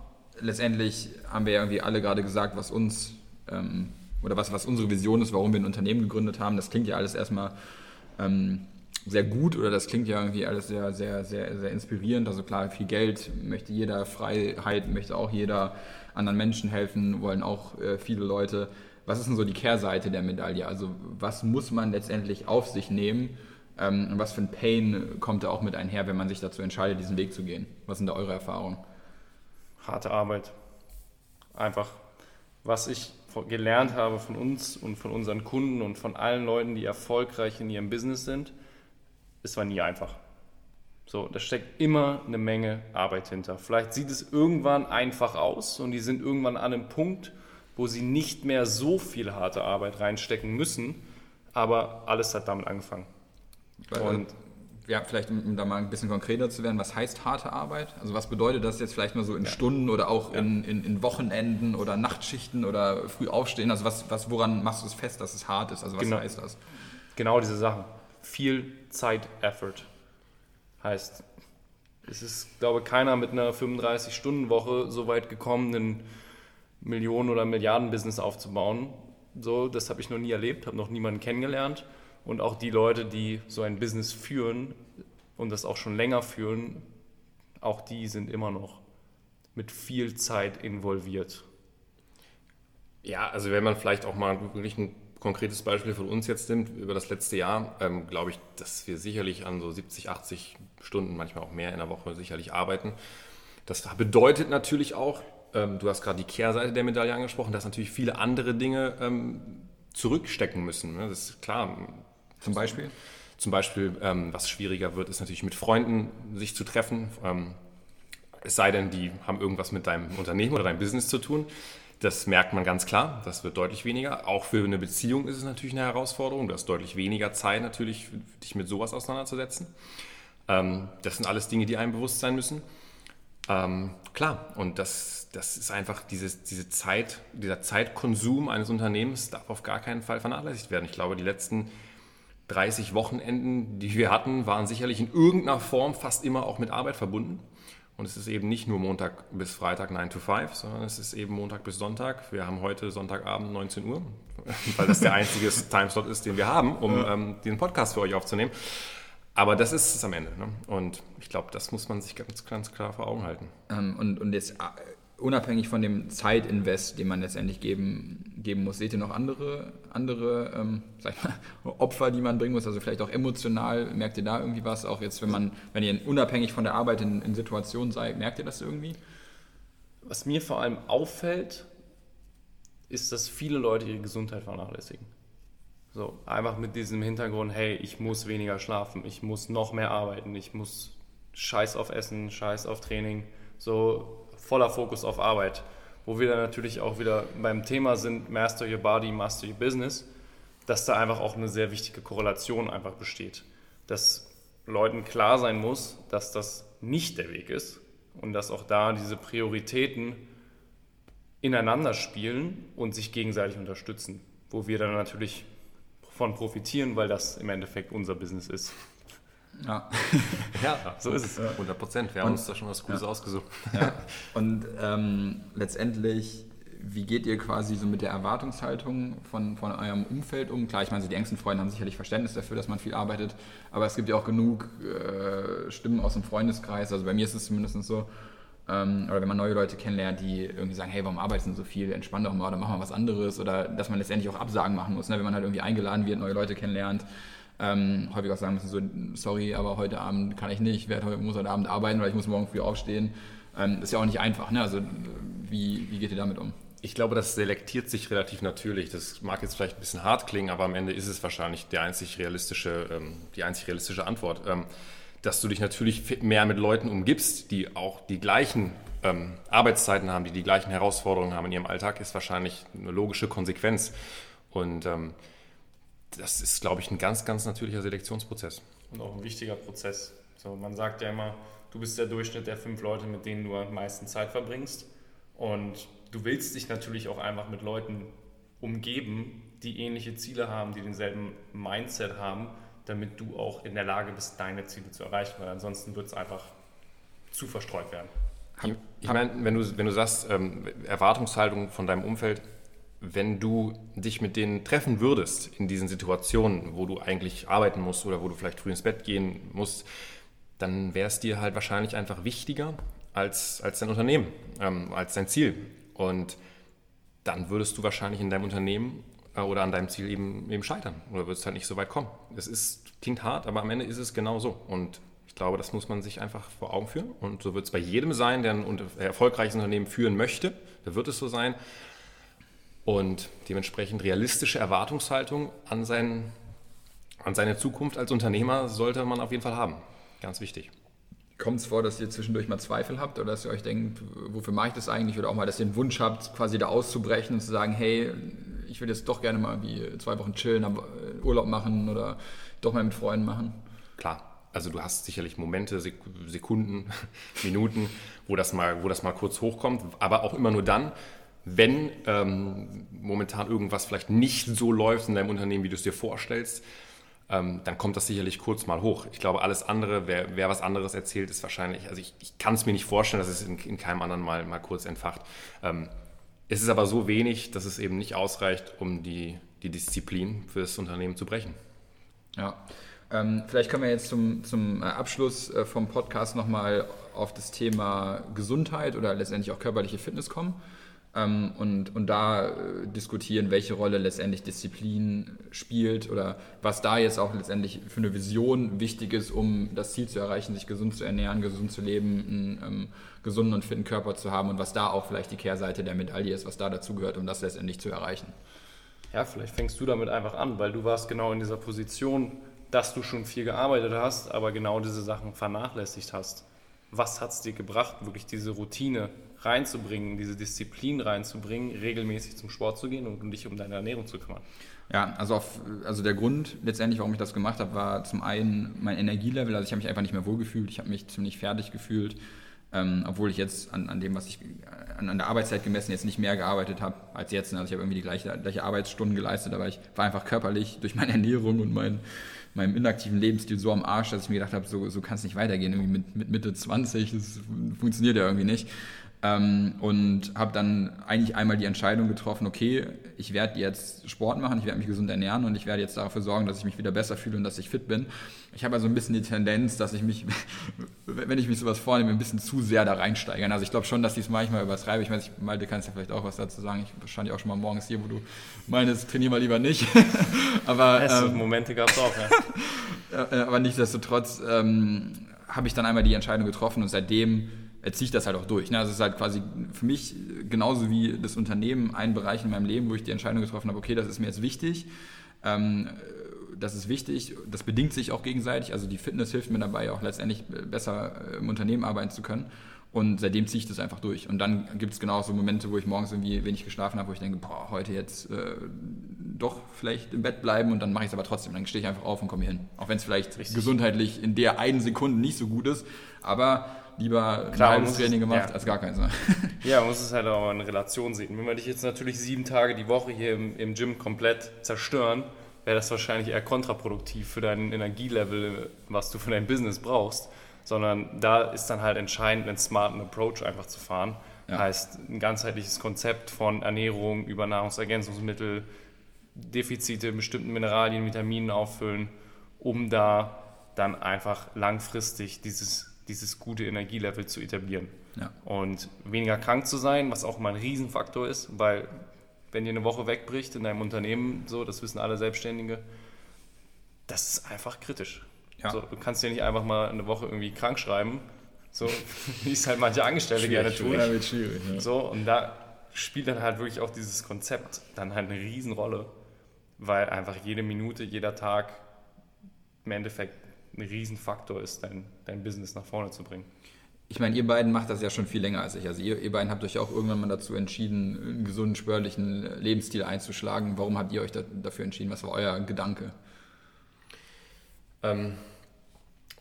Letztendlich haben wir ja irgendwie alle gerade gesagt, was uns ähm, oder was, was unsere Vision ist, warum wir ein Unternehmen gegründet haben. Das klingt ja alles erstmal ähm, sehr gut oder das klingt ja irgendwie alles sehr, sehr, sehr, sehr inspirierend. Also klar, viel Geld möchte jeder, Freiheit möchte auch jeder, anderen Menschen helfen, wollen auch äh, viele Leute. Was ist denn so die Kehrseite der Medaille? Also was muss man letztendlich auf sich nehmen, ähm, was für ein Pain kommt da auch mit einher, wenn man sich dazu entscheidet, diesen Weg zu gehen? Was sind da eure Erfahrungen? Harte Arbeit. Einfach, was ich gelernt habe von uns und von unseren Kunden und von allen Leuten, die erfolgreich in ihrem Business sind, es war nie einfach. So, da steckt immer eine Menge Arbeit hinter. Vielleicht sieht es irgendwann einfach aus und die sind irgendwann an einem Punkt, wo sie nicht mehr so viel harte Arbeit reinstecken müssen, aber alles hat damit angefangen. Und ja, vielleicht um, da mal ein bisschen konkreter zu werden, was heißt harte Arbeit? Also was bedeutet das jetzt vielleicht mal so in ja. Stunden oder auch ja. in, in, in, Wochenenden oder Nachtschichten oder früh aufstehen? Also was, was, woran machst du es fest, dass es hart ist? Also was genau. heißt das? Genau diese Sachen. Viel Zeit, Effort. Heißt, es ist, glaube ich, keiner mit einer 35-Stunden-Woche so weit gekommen, ein Millionen- oder Milliarden-Business aufzubauen. So, das habe ich noch nie erlebt, habe noch niemanden kennengelernt. Und auch die Leute, die so ein Business führen und das auch schon länger führen, auch die sind immer noch mit viel Zeit involviert. Ja, also wenn man vielleicht auch mal wirklich ein konkretes Beispiel von uns jetzt nimmt, über das letzte Jahr, ähm, glaube ich, dass wir sicherlich an so 70, 80 Stunden, manchmal auch mehr in der Woche sicherlich arbeiten. Das bedeutet natürlich auch, ähm, du hast gerade die Kehrseite der Medaille angesprochen, dass natürlich viele andere Dinge ähm, zurückstecken müssen. Ne? Das ist klar, zum Beispiel? Zum Beispiel, ähm, was schwieriger wird, ist natürlich mit Freunden sich zu treffen. Ähm, es sei denn, die haben irgendwas mit deinem Unternehmen oder deinem Business zu tun. Das merkt man ganz klar. Das wird deutlich weniger. Auch für eine Beziehung ist es natürlich eine Herausforderung. Du hast deutlich weniger Zeit, natürlich, dich mit sowas auseinanderzusetzen. Ähm, das sind alles Dinge, die einem bewusst sein müssen. Ähm, klar, und das, das ist einfach dieses, diese Zeit, dieser Zeitkonsum eines Unternehmens darf auf gar keinen Fall vernachlässigt werden. Ich glaube, die letzten 30 Wochenenden, die wir hatten, waren sicherlich in irgendeiner Form fast immer auch mit Arbeit verbunden. Und es ist eben nicht nur Montag bis Freitag 9 to 5, sondern es ist eben Montag bis Sonntag. Wir haben heute Sonntagabend 19 Uhr, *laughs* weil das der einzige *laughs* Timeslot ist, den wir haben, um ja. ähm, den Podcast für euch aufzunehmen. Aber das ist es am Ende. Ne? Und ich glaube, das muss man sich ganz, ganz klar vor Augen halten. Ähm, und, und jetzt unabhängig von dem Zeitinvest, den man letztendlich geben, geben muss, seht ihr noch andere, andere ähm, mal, *laughs* Opfer, die man bringen muss? Also vielleicht auch emotional, merkt ihr da irgendwie was? Auch jetzt, wenn man, wenn ihr unabhängig von der Arbeit in, in Situationen seid, merkt ihr das irgendwie? Was mir vor allem auffällt, ist, dass viele Leute ihre Gesundheit vernachlässigen. So, einfach mit diesem Hintergrund, hey, ich muss weniger schlafen, ich muss noch mehr arbeiten, ich muss Scheiß auf Essen, Scheiß auf Training. So, voller Fokus auf Arbeit, wo wir dann natürlich auch wieder beim Thema sind, Master Your Body, Master Your Business, dass da einfach auch eine sehr wichtige Korrelation einfach besteht. Dass Leuten klar sein muss, dass das nicht der Weg ist und dass auch da diese Prioritäten ineinander spielen und sich gegenseitig unterstützen, wo wir dann natürlich von profitieren, weil das im Endeffekt unser Business ist. Ja, *laughs* ja so ist es. 100 Prozent. Wir haben uns da schon was Gutes ja. ausgesucht. Ja. Und ähm, letztendlich, wie geht ihr quasi so mit der Erwartungshaltung von, von eurem Umfeld um? Klar, ich meine, so die engsten Freunde haben sicherlich Verständnis dafür, dass man viel arbeitet, aber es gibt ja auch genug äh, Stimmen aus dem Freundeskreis. Also bei mir ist es zumindest so, ähm, oder wenn man neue Leute kennenlernt, die irgendwie sagen, hey, warum arbeitest du so viel? Entspann doch mal oder mach mal was anderes. Oder dass man letztendlich auch Absagen machen muss, ne? wenn man halt irgendwie eingeladen wird, neue Leute kennenlernt ähm, häufig auch sagen müssen, so, sorry, aber heute Abend kann ich nicht, werde heute, muss heute Abend arbeiten weil ich muss morgen früh aufstehen. Ähm, ist ja auch nicht einfach. Ne? Also wie, wie geht ihr damit um? Ich glaube, das selektiert sich relativ natürlich. Das mag jetzt vielleicht ein bisschen hart klingen, aber am Ende ist es wahrscheinlich die einzig realistische, ähm, die einzig realistische Antwort. Ähm, dass du dich natürlich mehr mit Leuten umgibst, die auch die gleichen ähm, Arbeitszeiten haben, die die gleichen Herausforderungen haben in ihrem Alltag, ist wahrscheinlich eine logische Konsequenz. Und das ist, glaube ich, ein ganz, ganz natürlicher Selektionsprozess. Und auch ein wichtiger Prozess. So, man sagt ja immer, du bist der Durchschnitt der fünf Leute, mit denen du am meisten Zeit verbringst. Und du willst dich natürlich auch einfach mit Leuten umgeben, die ähnliche Ziele haben, die denselben Mindset haben, damit du auch in der Lage bist, deine Ziele zu erreichen, weil ansonsten wird es einfach zu verstreut werden. Ich meine, wenn du, wenn du sagst, ähm, Erwartungshaltung von deinem Umfeld, wenn du dich mit denen treffen würdest in diesen Situationen, wo du eigentlich arbeiten musst oder wo du vielleicht früh ins Bett gehen musst, dann wäre es dir halt wahrscheinlich einfach wichtiger als, als dein Unternehmen, ähm, als dein Ziel. Und dann würdest du wahrscheinlich in deinem Unternehmen äh, oder an deinem Ziel eben, eben scheitern oder würdest halt nicht so weit kommen. Es ist, klingt hart, aber am Ende ist es genau so. Und ich glaube, das muss man sich einfach vor Augen führen. Und so wird es bei jedem sein, der ein erfolgreiches Unternehmen führen möchte. Da wird es so sein. Und dementsprechend realistische Erwartungshaltung an, sein, an seine Zukunft als Unternehmer sollte man auf jeden Fall haben. Ganz wichtig. Kommt es vor, dass ihr zwischendurch mal Zweifel habt oder dass ihr euch denkt, wofür mache ich das eigentlich? Oder auch mal, dass ihr den Wunsch habt, quasi da auszubrechen und zu sagen, hey, ich würde jetzt doch gerne mal wie zwei Wochen chillen, äh, Urlaub machen oder doch mal mit Freunden machen? Klar. Also du hast sicherlich Momente, Sekunden, *laughs* Minuten, wo das, mal, wo das mal kurz hochkommt, aber auch immer nur dann, wenn ähm, momentan irgendwas vielleicht nicht so läuft in deinem Unternehmen, wie du es dir vorstellst, ähm, dann kommt das sicherlich kurz mal hoch. Ich glaube, alles andere, wer, wer was anderes erzählt, ist wahrscheinlich, also ich, ich kann es mir nicht vorstellen, dass es in, in keinem anderen mal, mal kurz entfacht. Ähm, es ist aber so wenig, dass es eben nicht ausreicht, um die, die Disziplin für das Unternehmen zu brechen. Ja, ähm, vielleicht können wir jetzt zum, zum äh, Abschluss äh, vom Podcast nochmal auf das Thema Gesundheit oder letztendlich auch körperliche Fitness kommen ähm, und, und da äh, diskutieren, welche Rolle letztendlich Disziplin spielt oder was da jetzt auch letztendlich für eine Vision wichtig ist, um das Ziel zu erreichen, sich gesund zu ernähren, gesund zu leben, einen ähm, gesunden und fitten Körper zu haben und was da auch vielleicht die Kehrseite der Medaille ist, was da dazu gehört, um das letztendlich zu erreichen. Ja, vielleicht fängst du damit einfach an, weil du warst genau in dieser Position, dass du schon viel gearbeitet hast, aber genau diese Sachen vernachlässigt hast. Was hat es dir gebracht, wirklich diese Routine reinzubringen, diese Disziplin reinzubringen, regelmäßig zum Sport zu gehen und dich um deine Ernährung zu kümmern? Ja, also, auf, also der Grund letztendlich, warum ich das gemacht habe, war zum einen mein Energielevel. Also ich habe mich einfach nicht mehr wohlgefühlt, ich habe mich ziemlich fertig gefühlt, ähm, obwohl ich jetzt an, an dem, was ich an, an, der Arbeitszeit gemessen jetzt nicht mehr gearbeitet habe als jetzt. Also ich habe irgendwie die gleiche, gleiche Arbeitsstunden geleistet, aber ich war einfach körperlich durch meine *laughs* Ernährung und mein, meinem inaktiven Lebensstil so am Arsch, dass ich mir gedacht habe, so, so kann es nicht weitergehen. Irgendwie mit, mit Mitte 20, das funktioniert ja irgendwie nicht. Ähm, und habe dann eigentlich einmal die Entscheidung getroffen, okay, ich werde jetzt Sport machen, ich werde mich gesund ernähren und ich werde jetzt dafür sorgen, dass ich mich wieder besser fühle und dass ich fit bin. Ich habe also ein bisschen die Tendenz, dass ich mich, *laughs* wenn ich mich sowas vornehme, ein bisschen zu sehr da reinsteigern. Also ich glaube schon, dass ich es manchmal übertreibe. Ich weiß, Malte kannst ja vielleicht auch was dazu sagen. Ich stand ja auch schon mal morgens hier, wo du meinst, trainier mal lieber nicht. *laughs* aber ähm, Momente gab es auch, *laughs* ja. aber nichtsdestotrotz ähm, habe ich dann einmal die Entscheidung getroffen und seitdem ziehe ich das halt auch durch. Ne? Also es ist halt quasi für mich genauso wie das Unternehmen ein Bereich in meinem Leben, wo ich die Entscheidung getroffen habe, okay, das ist mir jetzt wichtig. Ähm, das ist wichtig, das bedingt sich auch gegenseitig. Also die Fitness hilft mir dabei, auch letztendlich besser im Unternehmen arbeiten zu können. Und seitdem ziehe ich das einfach durch. Und dann gibt es genau so Momente, wo ich morgens irgendwie wenig geschlafen habe, wo ich denke, boah, heute jetzt äh, doch vielleicht im Bett bleiben und dann mache ich es aber trotzdem. Dann stehe ich einfach auf und komme hier hin. Auch wenn es vielleicht Richtig. gesundheitlich in der einen Sekunde nicht so gut ist. Aber lieber Klar, ein halbes Training gemacht ja. als gar keins. Ne? *laughs* Ja, man muss es halt auch in Relation sehen. Wenn wir dich jetzt natürlich sieben Tage die Woche hier im, im Gym komplett zerstören, wäre das wahrscheinlich eher kontraproduktiv für dein Energielevel, was du für dein Business brauchst. Sondern da ist dann halt entscheidend, einen smarten Approach einfach zu fahren. Ja. Heißt, ein ganzheitliches Konzept von Ernährung über Nahrungsergänzungsmittel, Defizite in bestimmten Mineralien, Vitaminen auffüllen, um da dann einfach langfristig dieses, dieses gute Energielevel zu etablieren. Ja. Und weniger krank zu sein, was auch mal ein Riesenfaktor ist, weil wenn dir eine Woche wegbricht in deinem Unternehmen, so, das wissen alle Selbstständige, das ist einfach kritisch. Ja. So, du kannst dir nicht einfach mal eine Woche irgendwie krank schreiben, so *laughs* wie es halt manche Angestellte gerne tun. Schwierig. Ja. So, und da spielt dann halt wirklich auch dieses Konzept dann halt eine Riesenrolle, weil einfach jede Minute, jeder Tag im Endeffekt ein Riesenfaktor ist, dein, dein Business nach vorne zu bringen. Ich meine, ihr beiden macht das ja schon viel länger als ich. Also ihr, ihr beiden habt euch auch irgendwann mal dazu entschieden, einen gesunden, spörlichen Lebensstil einzuschlagen. Warum habt ihr euch da, dafür entschieden? Was war euer Gedanke? Ähm,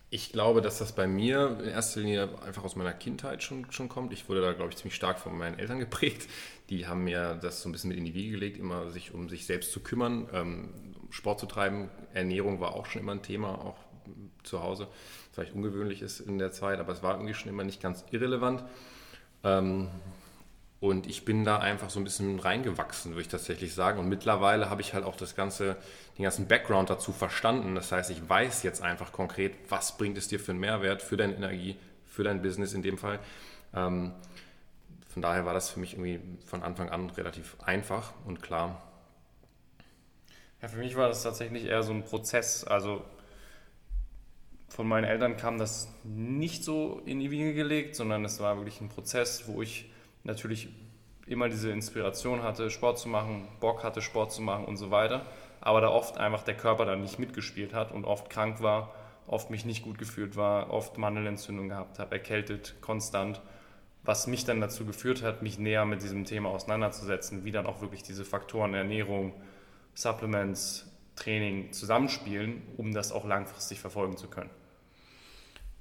ich glaube, dass das bei mir in erster Linie einfach aus meiner Kindheit schon, schon kommt. Ich wurde da, glaube ich, ziemlich stark von meinen Eltern geprägt. Die haben mir das so ein bisschen mit in die Wiege gelegt, immer sich um sich selbst zu kümmern, ähm, Sport zu treiben. Ernährung war auch schon immer ein Thema, auch zu Hause. Vielleicht ungewöhnlich ist in der Zeit, aber es war irgendwie schon immer nicht ganz irrelevant. Ähm, und ich bin da einfach so ein bisschen reingewachsen, würde ich tatsächlich sagen. Und mittlerweile habe ich halt auch das ganze, den ganzen Background dazu verstanden. Das heißt, ich weiß jetzt einfach konkret, was bringt es dir für einen Mehrwert, für deine Energie, für dein Business in dem Fall. Ähm, von daher war das für mich irgendwie von Anfang an relativ einfach und klar. Ja, für mich war das tatsächlich eher so ein Prozess. Also von meinen Eltern kam das nicht so in die Wiege gelegt, sondern es war wirklich ein Prozess, wo ich natürlich immer diese Inspiration hatte, Sport zu machen, Bock hatte, Sport zu machen und so weiter, aber da oft einfach der Körper dann nicht mitgespielt hat und oft krank war, oft mich nicht gut gefühlt war, oft Mandelentzündung gehabt habe, erkältet, konstant, was mich dann dazu geführt hat, mich näher mit diesem Thema auseinanderzusetzen, wie dann auch wirklich diese Faktoren Ernährung, Supplements, Training zusammenspielen, um das auch langfristig verfolgen zu können.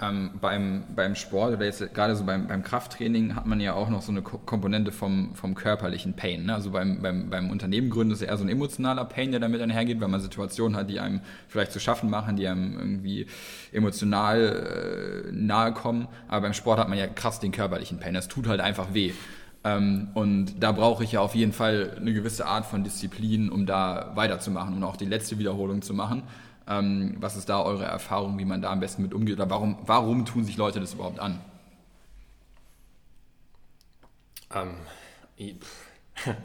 Ähm, beim, beim Sport oder jetzt gerade so beim, beim Krafttraining hat man ja auch noch so eine Komponente vom, vom körperlichen Pain. Ne? Also beim, beim, beim Unternehmen gründen ist eher so ein emotionaler Pain, der damit einhergeht, weil man Situationen hat, die einem vielleicht zu schaffen machen, die einem irgendwie emotional äh, nahe kommen. Aber beim Sport hat man ja krass den körperlichen Pain. Das tut halt einfach weh. Ähm, und da brauche ich ja auf jeden Fall eine gewisse Art von Disziplin, um da weiterzumachen und auch die letzte Wiederholung zu machen. Ähm, was ist da eure Erfahrung, wie man da am besten mit umgeht? Oder warum, warum tun sich Leute das überhaupt an? Ähm, *laughs*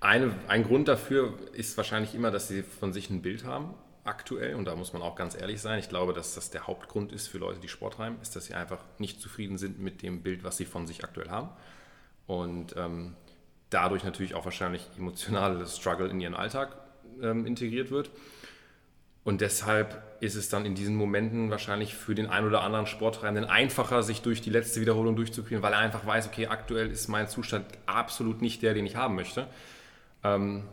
eine, ein Grund dafür ist wahrscheinlich immer, dass sie von sich ein Bild haben, aktuell. Und da muss man auch ganz ehrlich sein. Ich glaube, dass das der Hauptgrund ist für Leute, die Sport treiben, ist, dass sie einfach nicht zufrieden sind mit dem Bild, was sie von sich aktuell haben. Und ähm, dadurch natürlich auch wahrscheinlich emotionales Struggle in ihren Alltag ähm, integriert wird. Und deshalb ist es dann in diesen Momenten wahrscheinlich für den einen oder anderen Sporttreibenden einfacher, sich durch die letzte Wiederholung durchzuführen, weil er einfach weiß, okay, aktuell ist mein Zustand absolut nicht der, den ich haben möchte. Ähm,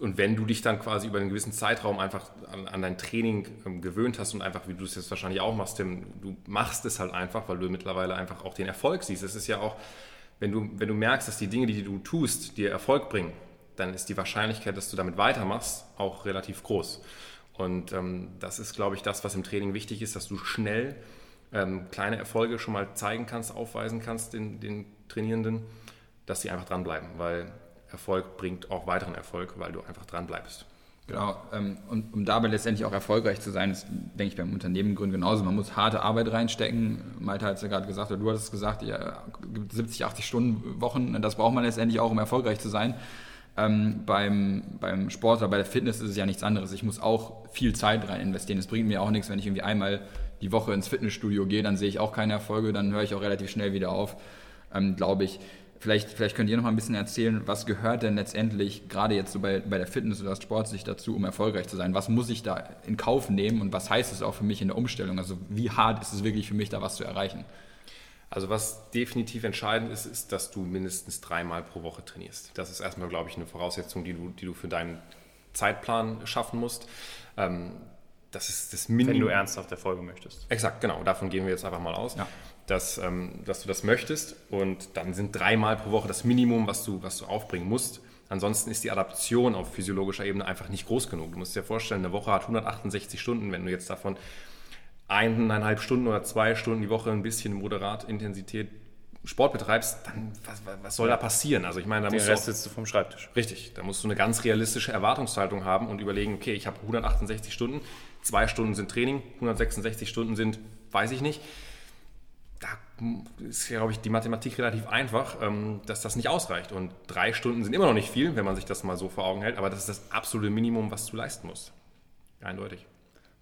und wenn du dich dann quasi über einen gewissen Zeitraum einfach an, an dein Training ähm, gewöhnt hast und einfach, wie du es jetzt wahrscheinlich auch machst, Tim, du machst es halt einfach, weil du mittlerweile einfach auch den Erfolg siehst. Es ist ja auch, wenn du, wenn du merkst, dass die Dinge, die du tust, dir Erfolg bringen, dann ist die Wahrscheinlichkeit, dass du damit weitermachst, auch relativ groß. Und ähm, das ist, glaube ich, das, was im Training wichtig ist, dass du schnell ähm, kleine Erfolge schon mal zeigen kannst, aufweisen kannst den, den Trainierenden, dass sie einfach dranbleiben, weil Erfolg bringt auch weiteren Erfolg, weil du einfach dranbleibst. Genau, ähm, und um dabei letztendlich auch erfolgreich zu sein, ist, denke ich, beim Unternehmen gründen genauso. Man muss harte Arbeit reinstecken. Malte hat es ja gerade gesagt, oder du hattest es gesagt, ja, 70, 80 Stunden Wochen, das braucht man letztendlich auch, um erfolgreich zu sein. Ähm, beim, beim Sport oder bei der Fitness ist es ja nichts anderes. Ich muss auch viel Zeit rein investieren. Es bringt mir auch nichts, wenn ich irgendwie einmal die Woche ins Fitnessstudio gehe, dann sehe ich auch keine Erfolge, dann höre ich auch relativ schnell wieder auf, ähm, glaube ich. Vielleicht, vielleicht könnt ihr noch mal ein bisschen erzählen, was gehört denn letztendlich gerade jetzt so bei, bei der Fitness oder Sportsicht dazu, um erfolgreich zu sein? Was muss ich da in Kauf nehmen und was heißt es auch für mich in der Umstellung? Also wie hart ist es wirklich für mich, da was zu erreichen? Also was definitiv entscheidend ist, ist, dass du mindestens dreimal pro Woche trainierst. Das ist erstmal, glaube ich, eine Voraussetzung, die du, die du für deinen Zeitplan schaffen musst. Ähm, das ist das Minimum. Wenn du ernsthaft Erfolge möchtest. Exakt, genau. Davon gehen wir jetzt einfach mal aus, ja. Dass, ähm, dass du das möchtest. Und dann sind dreimal pro Woche das Minimum, was du, was du aufbringen musst. Ansonsten ist die Adaption auf physiologischer Ebene einfach nicht groß genug. Du musst dir vorstellen, eine Woche hat 168 Stunden. Wenn du jetzt davon eineinhalb Stunden oder zwei Stunden die Woche ein bisschen moderat Intensität Sport betreibst, dann was, was soll da passieren? Also ich meine, da Den musst Rest du auch, sitzt du vom Schreibtisch. Richtig, da musst du eine ganz realistische Erwartungshaltung haben und überlegen, okay, ich habe 168 Stunden, zwei Stunden sind Training, 166 Stunden sind, weiß ich nicht. Da ist, glaube ich, die Mathematik relativ einfach, ähm, dass das nicht ausreicht. Und drei Stunden sind immer noch nicht viel, wenn man sich das mal so vor Augen hält, aber das ist das absolute Minimum, was du leisten musst. Eindeutig.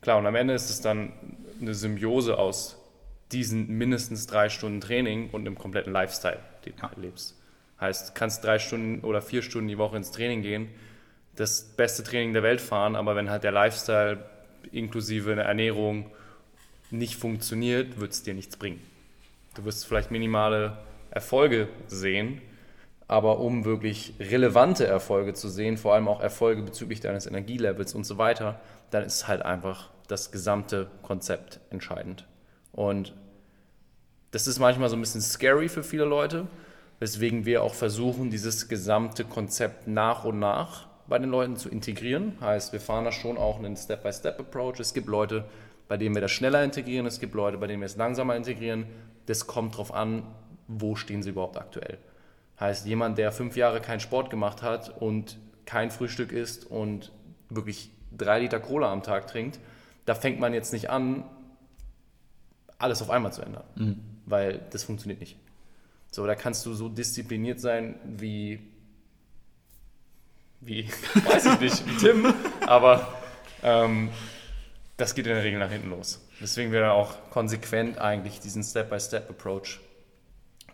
Klar, und am Ende ist es dann eine Symbiose aus diesen mindestens drei Stunden Training und einem kompletten Lifestyle, den du erlebst. Heißt, du kannst drei Stunden oder vier Stunden die Woche ins Training gehen, das beste Training der Welt fahren, aber wenn halt der Lifestyle inklusive eine Ernährung nicht funktioniert, wird es dir nichts bringen. Du wirst vielleicht minimale Erfolge sehen, aber um wirklich relevante Erfolge zu sehen, vor allem auch Erfolge bezüglich deines Energielevels und so weiter, dann ist halt einfach das gesamte Konzept entscheidend. Und das ist manchmal so ein bisschen scary für viele Leute, weswegen wir auch versuchen, dieses gesamte Konzept nach und nach bei den Leuten zu integrieren. Heißt, wir fahren da schon auch einen Step-by-Step-Approach. Es gibt Leute, bei denen wir das schneller integrieren, es gibt Leute, bei denen wir es langsamer integrieren. Das kommt darauf an, wo stehen sie überhaupt aktuell. Heißt, jemand, der fünf Jahre keinen Sport gemacht hat und kein Frühstück isst und wirklich drei Liter Cola am Tag trinkt, da fängt man jetzt nicht an, alles auf einmal zu ändern, mhm. weil das funktioniert nicht. So, da kannst du so diszipliniert sein wie, wie, *laughs* weiß ich nicht, wie Tim, aber ähm, das geht in der Regel nach hinten los. Deswegen wir auch konsequent eigentlich diesen Step-by-Step-Approach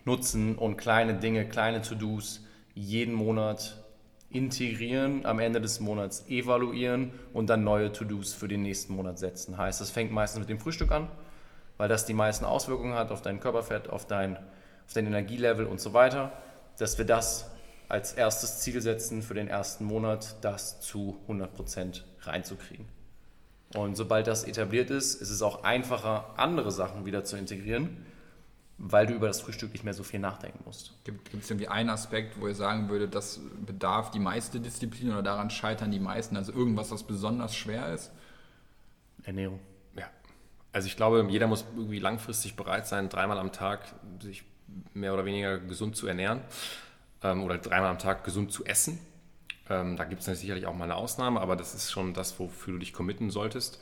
nutzen und kleine Dinge, kleine To-Dos jeden Monat integrieren, am Ende des Monats evaluieren und dann neue To-Dos für den nächsten Monat setzen. Heißt, das fängt meistens mit dem Frühstück an weil das die meisten Auswirkungen hat auf dein Körperfett, auf dein, auf dein Energielevel und so weiter, dass wir das als erstes Ziel setzen für den ersten Monat, das zu 100% reinzukriegen. Und sobald das etabliert ist, ist es auch einfacher, andere Sachen wieder zu integrieren, weil du über das Frühstück nicht mehr so viel nachdenken musst. Gibt es irgendwie einen Aspekt, wo ihr sagen würdet, das bedarf die meiste Disziplin oder daran scheitern die meisten? Also irgendwas, was besonders schwer ist? Ernährung. Also ich glaube, jeder muss irgendwie langfristig bereit sein, dreimal am Tag sich mehr oder weniger gesund zu ernähren ähm, oder dreimal am Tag gesund zu essen. Ähm, da gibt es sicherlich auch mal eine Ausnahme, aber das ist schon das, wofür du dich committen solltest.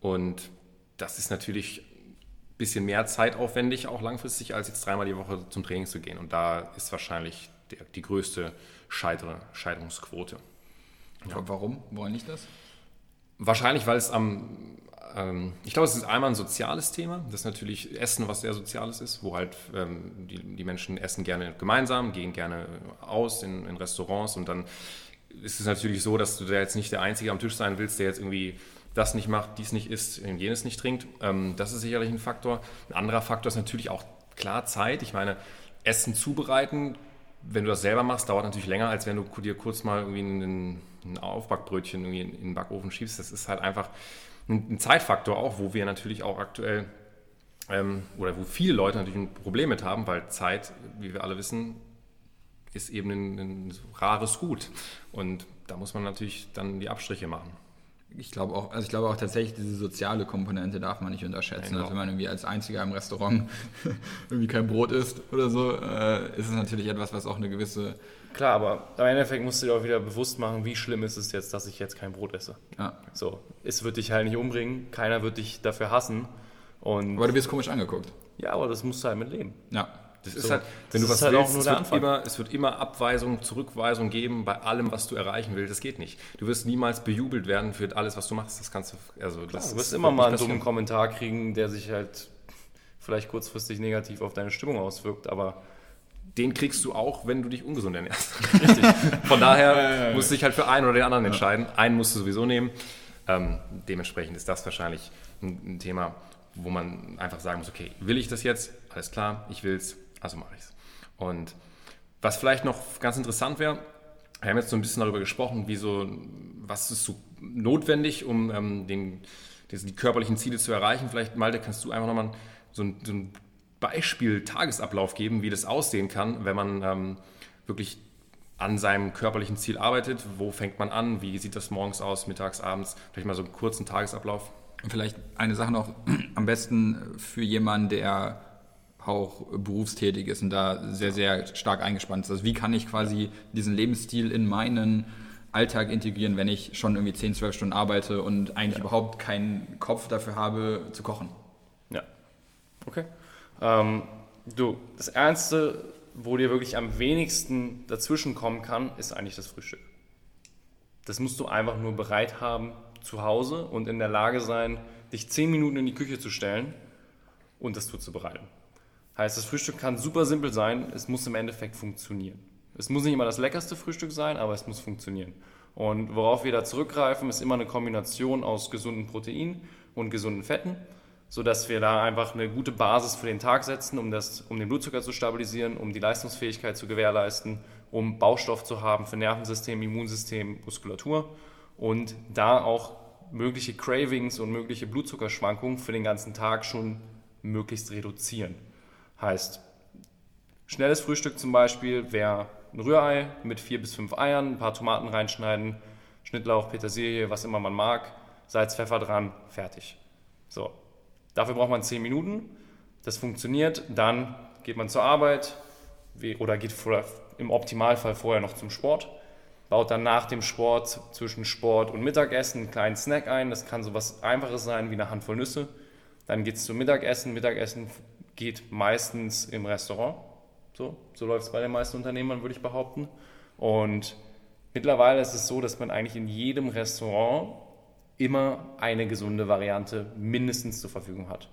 Und das ist natürlich ein bisschen mehr zeitaufwendig, auch langfristig, als jetzt dreimal die Woche zum Training zu gehen. Und da ist wahrscheinlich der, die größte Scheitere, Scheidungsquote. Ja. Warum? Woran liegt das? Wahrscheinlich, weil es am ähm, ich glaube, es ist einmal ein soziales Thema. Das ist natürlich Essen, was sehr Soziales ist, wo halt ähm, die, die, Menschen essen gerne gemeinsam, gehen gerne aus in, in, Restaurants und dann ist es natürlich so, dass du da jetzt nicht der Einzige am Tisch sein willst, der jetzt irgendwie das nicht macht, dies nicht isst, jenes nicht trinkt. Ähm, das ist sicherlich ein Faktor. Ein anderer Faktor ist natürlich auch klar Zeit. Ich meine, Essen zubereiten, wenn du das selber machst, dauert natürlich länger, als wenn du dir kurz mal irgendwie ein, ein Aufbackbrötchen irgendwie in den Backofen schiebst. Das ist halt einfach ein Zeitfaktor auch, wo wir natürlich auch aktuell ähm, oder wo viele Leute natürlich ein Problem mit haben, weil Zeit, wie wir alle wissen, ist eben ein, ein rares Gut. Und da muss man natürlich dann die Abstriche machen. Ich glaube auch, also ich glaube auch tatsächlich, diese soziale Komponente darf man nicht unterschätzen. Genau. Also wenn man irgendwie als Einziger im Restaurant *laughs* irgendwie kein Brot isst oder so, äh, ist es natürlich etwas, was auch eine gewisse Klar, aber im Endeffekt musst du dir auch wieder bewusst machen, wie schlimm ist es jetzt, dass ich jetzt kein Brot esse. Ja. So, es wird dich halt nicht umbringen, keiner wird dich dafür hassen. Und aber du wirst komisch angeguckt. Ja, aber das musst du halt mitleben. Ja. Das ist so, halt, wenn du was halt willst, es wird, immer, es wird immer Abweisung, Zurückweisung geben bei allem, was du erreichen willst. Das geht nicht. Du wirst niemals bejubelt werden für alles, was du machst. Das kannst du, also Klar, das du wirst immer mal einen dummen Kommentar kriegen, der sich halt vielleicht kurzfristig negativ auf deine Stimmung auswirkt, aber den kriegst du auch, wenn du dich ungesund ernährst. *laughs* Richtig. Von daher ja, ja, ja. musst du dich halt für einen oder den anderen entscheiden. Einen musst du sowieso nehmen. Ähm, dementsprechend ist das wahrscheinlich ein, ein, Thema, wo man einfach sagen muss, okay, will ich das jetzt? Alles klar, ich will es, also mache ich es. Und was vielleicht noch ganz interessant wäre, wir haben jetzt so ein bisschen darüber gesprochen, wie so, was ist so notwendig, um ähm, den, die körperlichen Ziele zu erreichen. Vielleicht, Malte, kannst du einfach nochmal so ein, so ein Beispiel Tagesablauf geben, wie das aussehen kann, wenn man ähm, wirklich an seinem körperlichen Ziel arbeitet. Wo fängt man an? Wie sieht das morgens aus, mittags, abends? Vielleicht mal so einen kurzen Tagesablauf. Vielleicht eine Sache noch, am besten für jemanden, der auch berufstätig ist und da sehr, sehr stark eingespannt ist. Also wie kann ich quasi diesen Lebensstil in meinen Alltag integrieren, wenn ich schon irgendwie 10, 12 Stunden arbeite und eigentlich ja. überhaupt keinen Kopf dafür habe, zu kochen? Ja. Okay. Ähm, du, das Ernste, wo dir wirklich am wenigsten dazwischen kommen kann, ist eigentlich das Frühstück. Das musst du einfach nur bereit haben zu Hause und in der Lage sein, dich 10 Minuten in die Küche zu stellen und das zuzubereiten. Heißt, das Frühstück kann super simpel sein, es muss im Endeffekt funktionieren. Es muss nicht immer das leckerste Frühstück sein, aber es muss funktionieren. Und worauf wir da zurückgreifen, ist immer eine Kombination aus gesunden Proteinen und gesunden Fetten, sodass wir da einfach eine gute Basis für den Tag setzen, um, das, um den Blutzucker zu stabilisieren, um die Leistungsfähigkeit zu gewährleisten, um Baustoff zu haben für Nervensystem, Immunsystem, Muskulatur und da auch mögliche Cravings und mögliche Blutzuckerschwankungen für den ganzen Tag schon möglichst reduzieren. Heißt, schnelles Frühstück zum Beispiel wäre ein Rührei mit vier bis fünf Eiern, ein paar Tomaten reinschneiden, Schnittlauch, Petersilie, was immer man mag, Salz, Pfeffer dran, fertig. So, dafür braucht man zehn Minuten. Das funktioniert, dann geht man zur Arbeit oder geht im Optimalfall vorher noch zum Sport, baut dann nach dem Sport zwischen Sport und Mittagessen einen kleinen Snack ein. Das kann so was Einfaches sein wie eine Handvoll Nüsse. Dann geht es zum Mittagessen. Mittagessen geht meistens im Restaurant. So, so läuft es bei den meisten Unternehmern, würde ich behaupten. Und mittlerweile ist es so, dass man eigentlich in jedem Restaurant immer eine gesunde Variante mindestens zur Verfügung hat.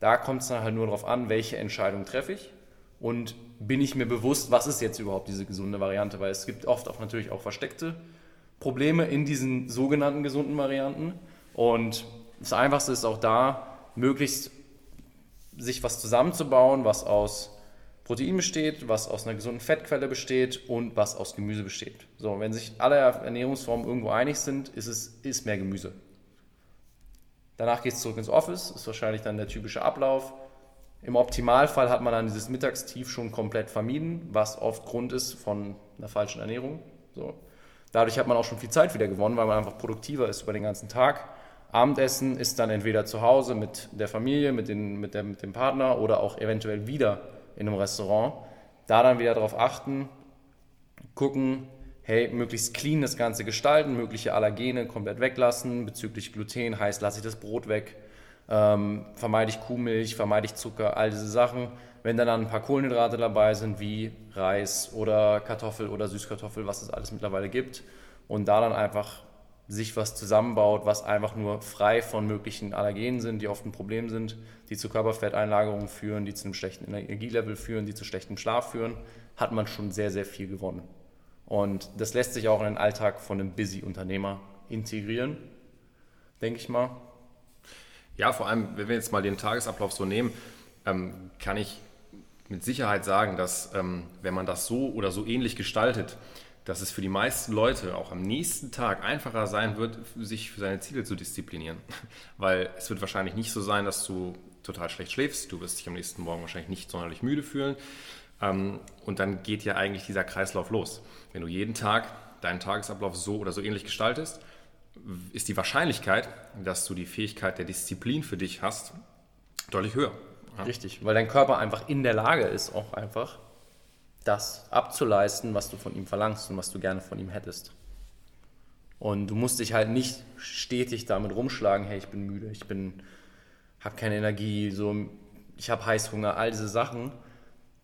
Da kommt es dann halt nur darauf an, welche Entscheidung treffe ich und bin ich mir bewusst, was ist jetzt überhaupt diese gesunde Variante, weil es gibt oft auch natürlich auch versteckte Probleme in diesen sogenannten gesunden Varianten und das Einfachste ist auch da, möglichst sich was zusammenzubauen, was aus Protein besteht, was aus einer gesunden Fettquelle besteht und was aus Gemüse besteht. So, wenn sich alle Ernährungsformen irgendwo einig sind, ist es ist mehr Gemüse. Danach geht es zurück ins Office, ist wahrscheinlich dann der typische Ablauf. Im Optimalfall hat man dann dieses Mittagstief schon komplett vermieden, was oft Grund ist von einer falschen Ernährung. So. Dadurch hat man auch schon viel Zeit wieder gewonnen, weil man einfach produktiver ist über den ganzen Tag. Abendessen ist dann entweder zu Hause mit der Familie, mit, den, mit, der, mit dem Partner oder auch eventuell wieder in einem Restaurant. Da dann wieder darauf achten, gucken, hey, möglichst clean das Ganze gestalten, mögliche Allergene komplett weglassen. Bezüglich Gluten heißt, lasse ich das Brot weg, ähm, vermeide ich Kuhmilch, vermeide ich Zucker, all diese Sachen. Wenn dann, dann ein paar Kohlenhydrate dabei sind, wie Reis oder Kartoffel oder Süßkartoffel, was es alles mittlerweile gibt, und da dann einfach sich was zusammenbaut, was einfach nur frei von möglichen Allergenen sind, die oft ein Problem sind, die zu Körperfetteinlagerungen führen, die zu einem schlechten Energielevel führen, die zu schlechtem Schlaf führen, hat man schon sehr, sehr viel gewonnen. Und das lässt sich auch in den Alltag von einem Busy-Unternehmer integrieren, denke ich mal. Ja, vor allem, wenn wir jetzt mal den Tagesablauf so nehmen, ähm, kann ich mit Sicherheit sagen, dass ähm, wenn man das so oder so ähnlich gestaltet, dass es für die meisten Leute auch am nächsten Tag einfacher sein wird, sich für seine Ziele zu disziplinieren. *laughs* Weil es wird wahrscheinlich nicht so sein, dass du total schlecht schläfst. Du wirst dich am nächsten Morgen wahrscheinlich nicht sonderlich müde fühlen. Ähm, und dann geht ja eigentlich dieser Kreislauf los. Wenn du jeden Tag deinen Tagesablauf so oder so ähnlich gestaltest, ist die Wahrscheinlichkeit, dass du die Fähigkeit der Disziplin für dich hast, deutlich höher. Richtig, weil dein Körper einfach in der Lage ist, auch einfach das abzuleisten, was du von ihm verlangst und was du gerne von ihm hättest. Und du musst dich halt nicht stetig damit rumschlagen, hey, ich bin müde, ich bin, habe keine Energie, so, ich habe Heißhunger, all diese Sachen.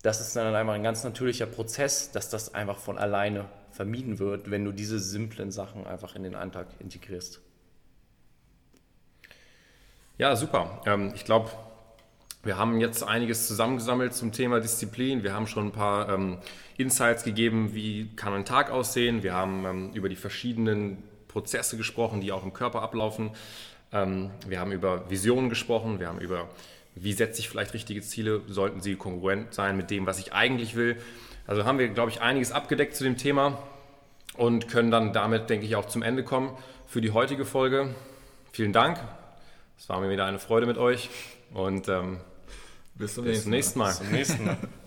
Das ist dann einfach ein ganz natürlicher Prozess, dass das einfach von alleine vermieden wird, wenn du diese simplen Sachen einfach in den Alltag integrierst. Ja, super. Ähm, ich glaube, wir haben jetzt einiges zusammengesammelt zum Thema Disziplin. Wir haben schon ein paar ähm, Insights gegeben, wie kann ein Tag aussehen. Wir haben ähm, über die verschiedenen Prozesse gesprochen, die auch im Körper ablaufen. Ähm, wir haben über Visionen gesprochen. Wir haben über, wie setze ich vielleicht richtige Ziele, sollten sie kongruent sein mit dem, was ich eigentlich will. Also haben wir, glaube ich, einiges abgedeckt zu dem Thema und können dann damit, denke ich, auch zum Ende kommen für die heutige Folge. Vielen Dank. Es war mir wieder eine Freude mit euch und ähm, bis zum, Bis nächsten, Mal. Bis zum nächsten Mal. *laughs*